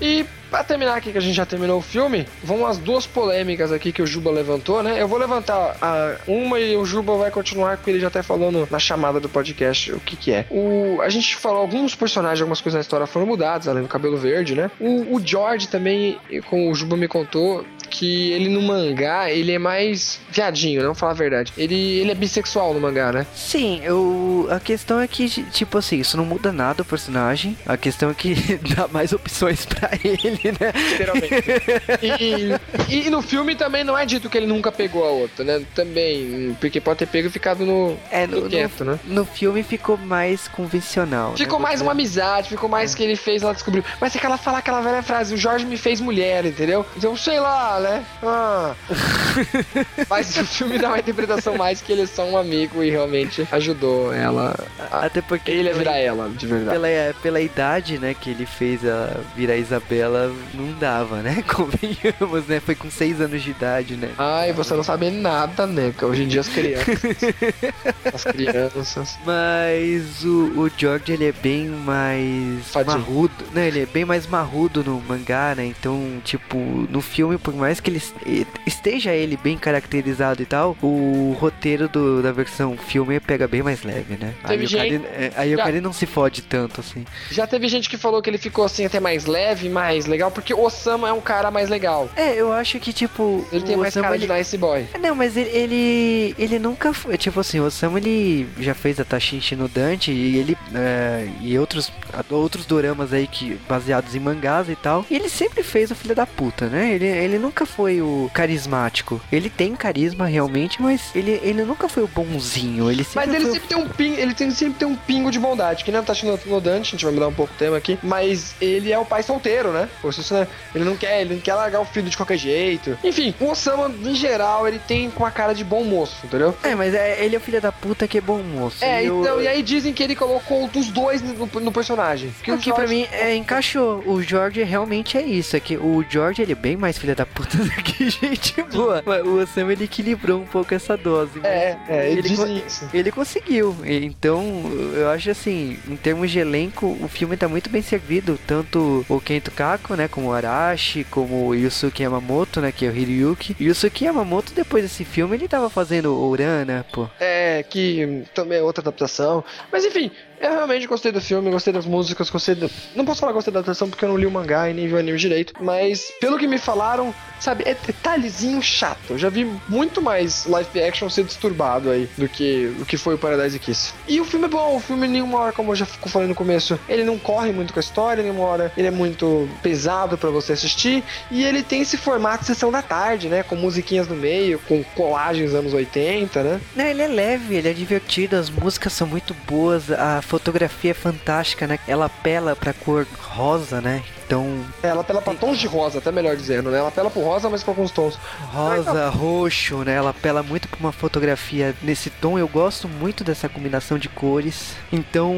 E pra terminar aqui, que a gente já terminou o filme, vão as duas polêmicas aqui que o Juba levantou, né? Eu vou levantar a uma e o Juba vai continuar, porque ele já tá falando na chamada do podcast o que que é. O, a gente falou alguns personagens, algumas coisas na história foram mudadas, além do cabelo verde, né? O, o George também, como o Juba me contou, que ele no mangá, ele é mais viadinho, não falar a verdade. Ele, ele é bissexual no mangá, né? Sim, eu. A questão é que, tipo assim, isso não muda nada o personagem. A questão é que dá mais opções pra ele, né? Literalmente. E, e no filme também não é dito que ele nunca pegou a outra, né? Também, porque pode ter pego e ficado no, É, no, no, quieto, né? no, no filme ficou mais convencional. Ficou né? mais uma amizade, ficou mais que ele fez, ela descobriu. Mas é que ela fala aquela velha frase, o Jorge me fez mulher, entendeu? Então, sei lá, né? Ah. Mas o filme dá uma interpretação mais que ele é só um amigo e realmente ajudou ela. A... Até porque Ele a virar ela, de verdade. pela, pela idade, né, que ele fez a virar Isabela, não dava, né? Convenhamos, né? Foi com 6 anos de idade, né? Ai, você não sabe nada, né? Porque hoje em dia as crianças. as crianças. Mas o, o George, ele é bem mais Fadinho. marrudo, né? Ele é bem mais marrudo no mangá, né? Então, tipo, no filme, por mais que ele es- esteja ele bem caracterizado e tal, o roteiro do- da versão filme pega bem mais leve, né? Teve aí o gente- cara, é, aí o cara não se fode tanto, assim. Já teve gente que falou que ele ficou assim até mais leve, mais legal, porque o Osama é um cara mais legal. É, eu acho que, tipo, Ele tem o mais Osamu, cara ele- de nice boy. É, Não, mas ele, ele, ele nunca foi. Tipo assim, o Osamu ele já fez a Tashinshi no Dante e ele. é, e outros, outros doramas aí que baseados em mangás e tal. E ele sempre fez o filho da puta, né? Ele, ele nunca foi o carismático. Ele tem carisma realmente, mas ele, ele nunca foi o bonzinho. Ele sempre Mas ele foi o- sempre tem um ping, ele tem, sempre tem um pingo de bondade, que nem o Tachino no Dante, a gente vai mudar um pouco o tema aqui, mas ele é o pai solteiro, né? Né? Ele não quer, ele não quer largar o filho de qualquer jeito. Enfim, o Osama, em geral, ele tem com a cara de bom moço, entendeu? É, mas é, ele é o filho da puta que é bom moço. É, E então, e aí dizem que ele colocou os dois no, no personagem. Que o que pra mim é, encaixou. O George realmente é isso. É que o George ele é bem mais filha da puta que gente boa. O Sam ele equilibrou um pouco essa dose. É, é, ele ele, ele conseguiu. Então, eu acho assim, em termos de elenco, o filme tá muito bem servido. Tanto o Kento Kako, né, como o Arashi, como o Yusuke Yamamoto, né, que é o Hiryuki. Yusuke Yamamoto, depois desse filme, ele tava fazendo Urana, pô. É, que também é outra adaptação. Mas enfim, eu realmente gostei do filme, gostei das músicas, gostei do... Não posso falar gostei da adaptação porque eu não li o mangá e nem vi o anime direito. Mas pelo que me falaram, sabe, é detalhezinho chato. Eu já vi muito mais live action ser disturbado aí do que o que foi o Paradise Kiss. E o filme é bom, o filme nenhuma hora, como eu já falando no começo, ele não corre muito com a história, nenhuma hora ele é muito pesado pra você assistir. E ele tem esse formato sessão da tarde, né? Com musiquinhas no meio, com colagens anos 80, né? Não, ele é leve, ele é divertido, as músicas são muito boas, a fotografia é fantástica, né? Ela apela pra cor rosa, né? Então, Ela apela pra tons de rosa, até melhor dizendo, né? Ela apela pro rosa, mas com alguns tons. rosa, roxo, né? Ela apela muito pra uma fotografia nesse tom. Eu gosto muito dessa combinação de cores. Então,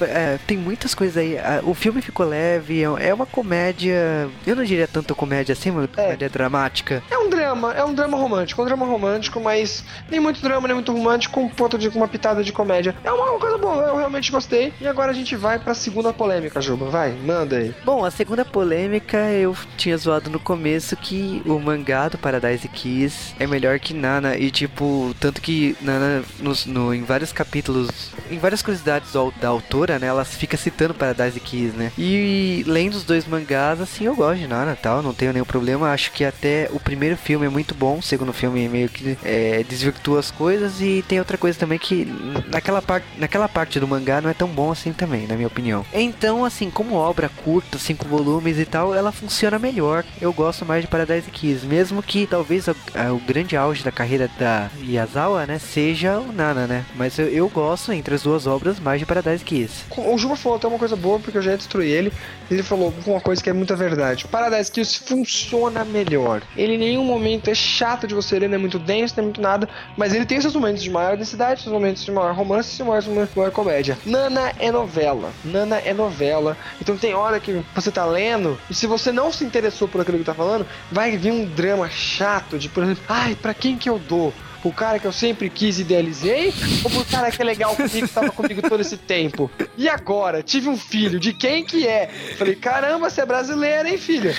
é, tem muitas coisas aí. O filme ficou leve, é é uma comédia. Eu não diria tanto comédia assim, mas comédia dramática. É um drama, é um drama romântico, um drama romântico, mas nem muito drama, nem muito romântico, com um ponto de uma pitada de comédia. É uma, uma coisa boa, eu realmente gostei. E agora a gente vai pra segunda polêmica, Juba. Vai, manda aí. Bom, a segunda polêmica eu tinha zoado no começo que o mangá do Paradise Kiss é melhor que Nana. E tipo, tanto que Nana nos- no, em vários capítulos, em várias curiosidades do- da autora, né? Ela fica citando Paradise Kiss, né? E lendo os dois mangás, assim, eu gosto de Nana tal, não tenho nenhum problema. Acho que até o primeiro filme é muito bom, o segundo filme meio que é, desvirtua as coisas. E tem outra coisa também que naquela, par naquela parte do mangá não é tão bom assim também, na minha opinião. Então, assim, como obra curta, cinco volumes e tal, ela funciona melhor. Eu gosto mais de Paradise Kiss, mesmo que talvez o, a- o grande auge da carreira da Yazawa, né, seja o Nana, né? Mas eu, eu gosto entre as duas obras mais de Paradise Kiss. O Juba falou até uma coisa boa, porque eu já destruí ele. Ele falou uma coisa que é muita verdade. Paradise Kiss funciona melhor. Ele em nenhum momento é chato de você ler, não é muito denso, não é muito nada. Mas ele tem seus momentos de maior densidade, seus momentos de maior romance seus momentos de maior comédia. Nana é novela. Nana é novela. Então tem hora que você tá lendo, e se você não se interessou por aquilo que tá falando, vai vir um drama chato de, por exemplo, ai, pra quem que eu dou? O cara que eu sempre quis idealizei? Ou pro cara que é legal comigo, que tava comigo todo esse tempo? E agora? Tive um filho, de quem que é? Falei, caramba, você é brasileira, hein, filha?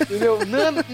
entendeu? Nana,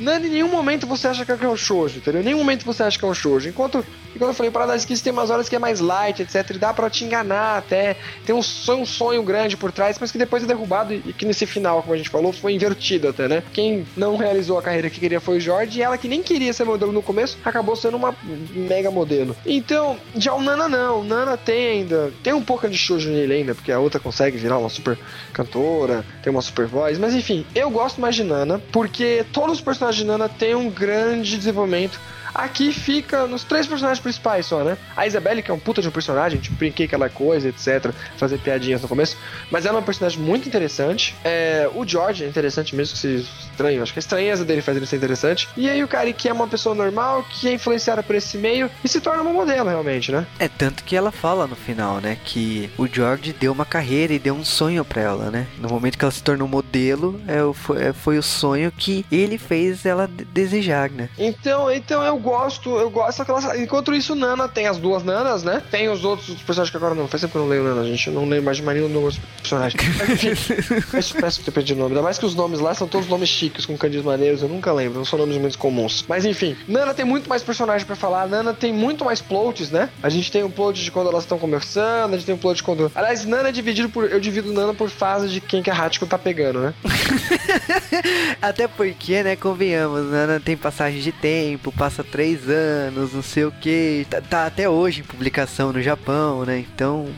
Nana, em nenhum momento você acha que é um shoujo, entendeu? Em nenhum momento você acha que é um shoujo. Enquanto, enquanto eu falei, Paradise Kiss tem umas horas que é mais light, etc. E dá pra te enganar até. Tem um sonho, um sonho grande por trás, mas que depois é derrubado e que nesse final, como a gente falou, foi invertido até, né? Quem não realizou a carreira que queria foi o Jorge e ela que nem queria ser modelo no começo, acabou sendo uma mega modelo. Então, já o Nana não. O Nana tem ainda. Tem um pouco de shoujo nele ainda, porque a outra consegue virar uma super cantora, tem uma super voz. Mas enfim, eu gosto mais de Nana, porque todos os personagens de Nana têm um grande desenvolvimento Aqui fica nos três personagens principais só, né? A Isabelle, que é um puta de um personagem, tipo, brinquei aquela coisa, etc. Fazer piadinhas no começo. Mas ela é uma personagem muito interessante. É, o George é interessante mesmo que se estranho. Acho que a estranheza dele faz ele ser interessante. E aí o cara que é uma pessoa normal, que é influenciada por esse meio e se torna uma modelo, realmente, né? É tanto que ela fala no final, né? Que o George deu uma carreira e deu um sonho pra ela, né? No momento que ela se tornou modelo, é, o- foi, é, foi o sonho que ele fez ela de- desejar, né? Então, então eu gosto, eu gosto daquela. Enquanto isso, Nana tem as duas Nanas, né? Tem os outros personagens que agora não. Faz tempo que eu não leio Nana, gente. Eu não lembro mais de nenhum dos personagens. Mas enfim, peço, peço ter perdido o nome. Ainda mais que os nomes lá são todos nomes chiques, com candis maneiros, eu nunca lembro, não são nomes muito comuns. Mas enfim, Nana tem muito mais personagem pra falar, Nana tem muito mais plots, né? A gente tem um plot de quando elas estão conversando, a gente tem um plot de quando. Aliás, Nana é dividido por. Eu divido Nana por fase de quem que a Hachiko tá pegando, né? Até porque, né, convenhamos, Nana tem passagem de tempo, passa três anos, não sei o que, tá, tá até hoje em publicação no Japão, né? Então,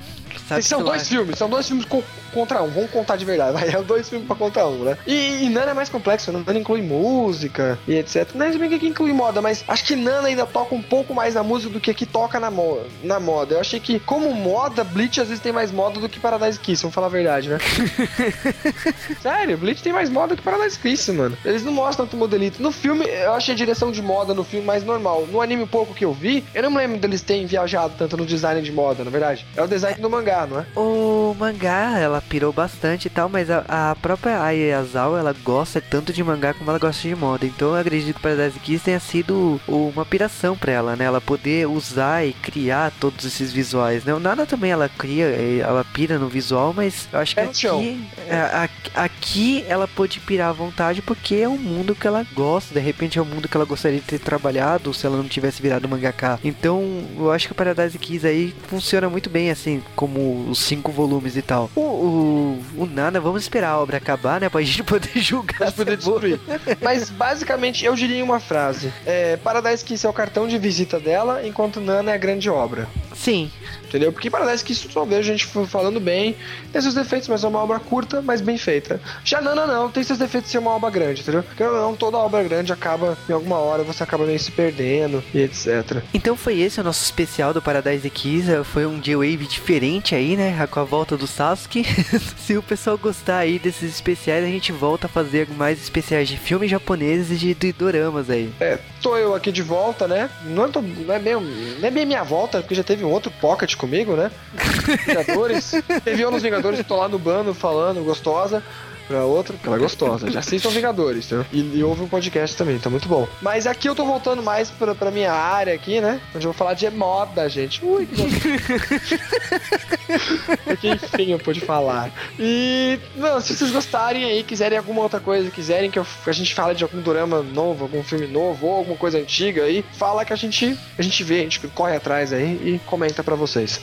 sabe são que lá- dois filmes, são dois filmes co- contra um. Vamos contar de verdade, vai. É dois filmes pra contar um, né? E, e Nana é mais complexo, Nana inclui música e etc. Não é bem que inclui moda, mas acho que Nana ainda toca um pouco mais na música do que aqui toca na, mo na moda. Eu achei que, como moda, Bleach às vezes tem mais moda do que Paradise Kiss, vamos falar a verdade, né? Sério, Bleach tem mais moda que Paradise Kiss, mano. Eles não mostram tanto modelito. No filme, eu achei a direção de moda no filme mais normal. No anime pouco que eu vi, eu não me lembro deles terem viajado tanto no design de moda, na verdade. É o design do mangá, não é? O mangá, ela pirou bastante e tal, mas a, a própria Ai Azawa, ela gosta tanto de mangá como ela gosta de moda. Então eu acredito que Paradise Kiss tenha sido uma piração pra ela, né? Ela poder usar e criar todos esses visuais, né? O Nana também ela cria, ela pira no visual, mas eu acho que É no chão. aqui, é, a- aqui ela pôde pirar à vontade porque é um mundo que ela gosta. De repente é um mundo que ela gostaria de ter trabalhado se ela não tivesse virado mangaka. Então eu acho que o Paradise Kiss aí funciona muito bem, assim, como os cinco volumes e tal. O, o, o Nana, vamos esperar a obra acabar, né? Pra gente poder julgar. Poder destruir. Mas basicamente eu diria uma frase: é, Paradise Kiss é o cartão de visita dela, enquanto Nana é a grande obra. Sim, Entendeu? Porque Paradise Kiss só vejo gente falando bem, tem seus defeitos, mas é uma obra curta, mas bem feita. Já Nana não, tem seus defeitos de ser uma obra grande, entendeu? Porque não, toda obra grande acaba, em alguma hora, você acaba meio se perdendo e etc. Então foi esse o nosso especial do Paradise Kiss. Foi um J-Wave diferente aí, né? Com a volta do Sasuke. Se o pessoal gostar aí desses especiais, a gente volta a fazer mais especiais de filmes japoneses e de, de doramas aí. É, tô eu aqui de volta, né? Não, tô- não é bem, não é bem minha volta, porque já teve um outro pocket comigo, né? Vingadores. teve eu nos Vingadores, tô lá no bando falando, gostosa. Pra outra, porque ela é gostosa. Já assistam Vingadores, entendeu? E, e ouve um podcast também, tá muito bom. Mas aqui eu tô voltando mais pra, pra minha área aqui, né? Onde eu vou falar de moda, gente. Ui, que. Porque enfim eu pude falar. E, não, se vocês gostarem aí, quiserem alguma outra coisa, quiserem que eu- que a gente fale de algum drama novo, algum filme novo, ou alguma coisa antiga aí, fala que a gente, a gente vê, a gente corre atrás aí e comenta pra vocês.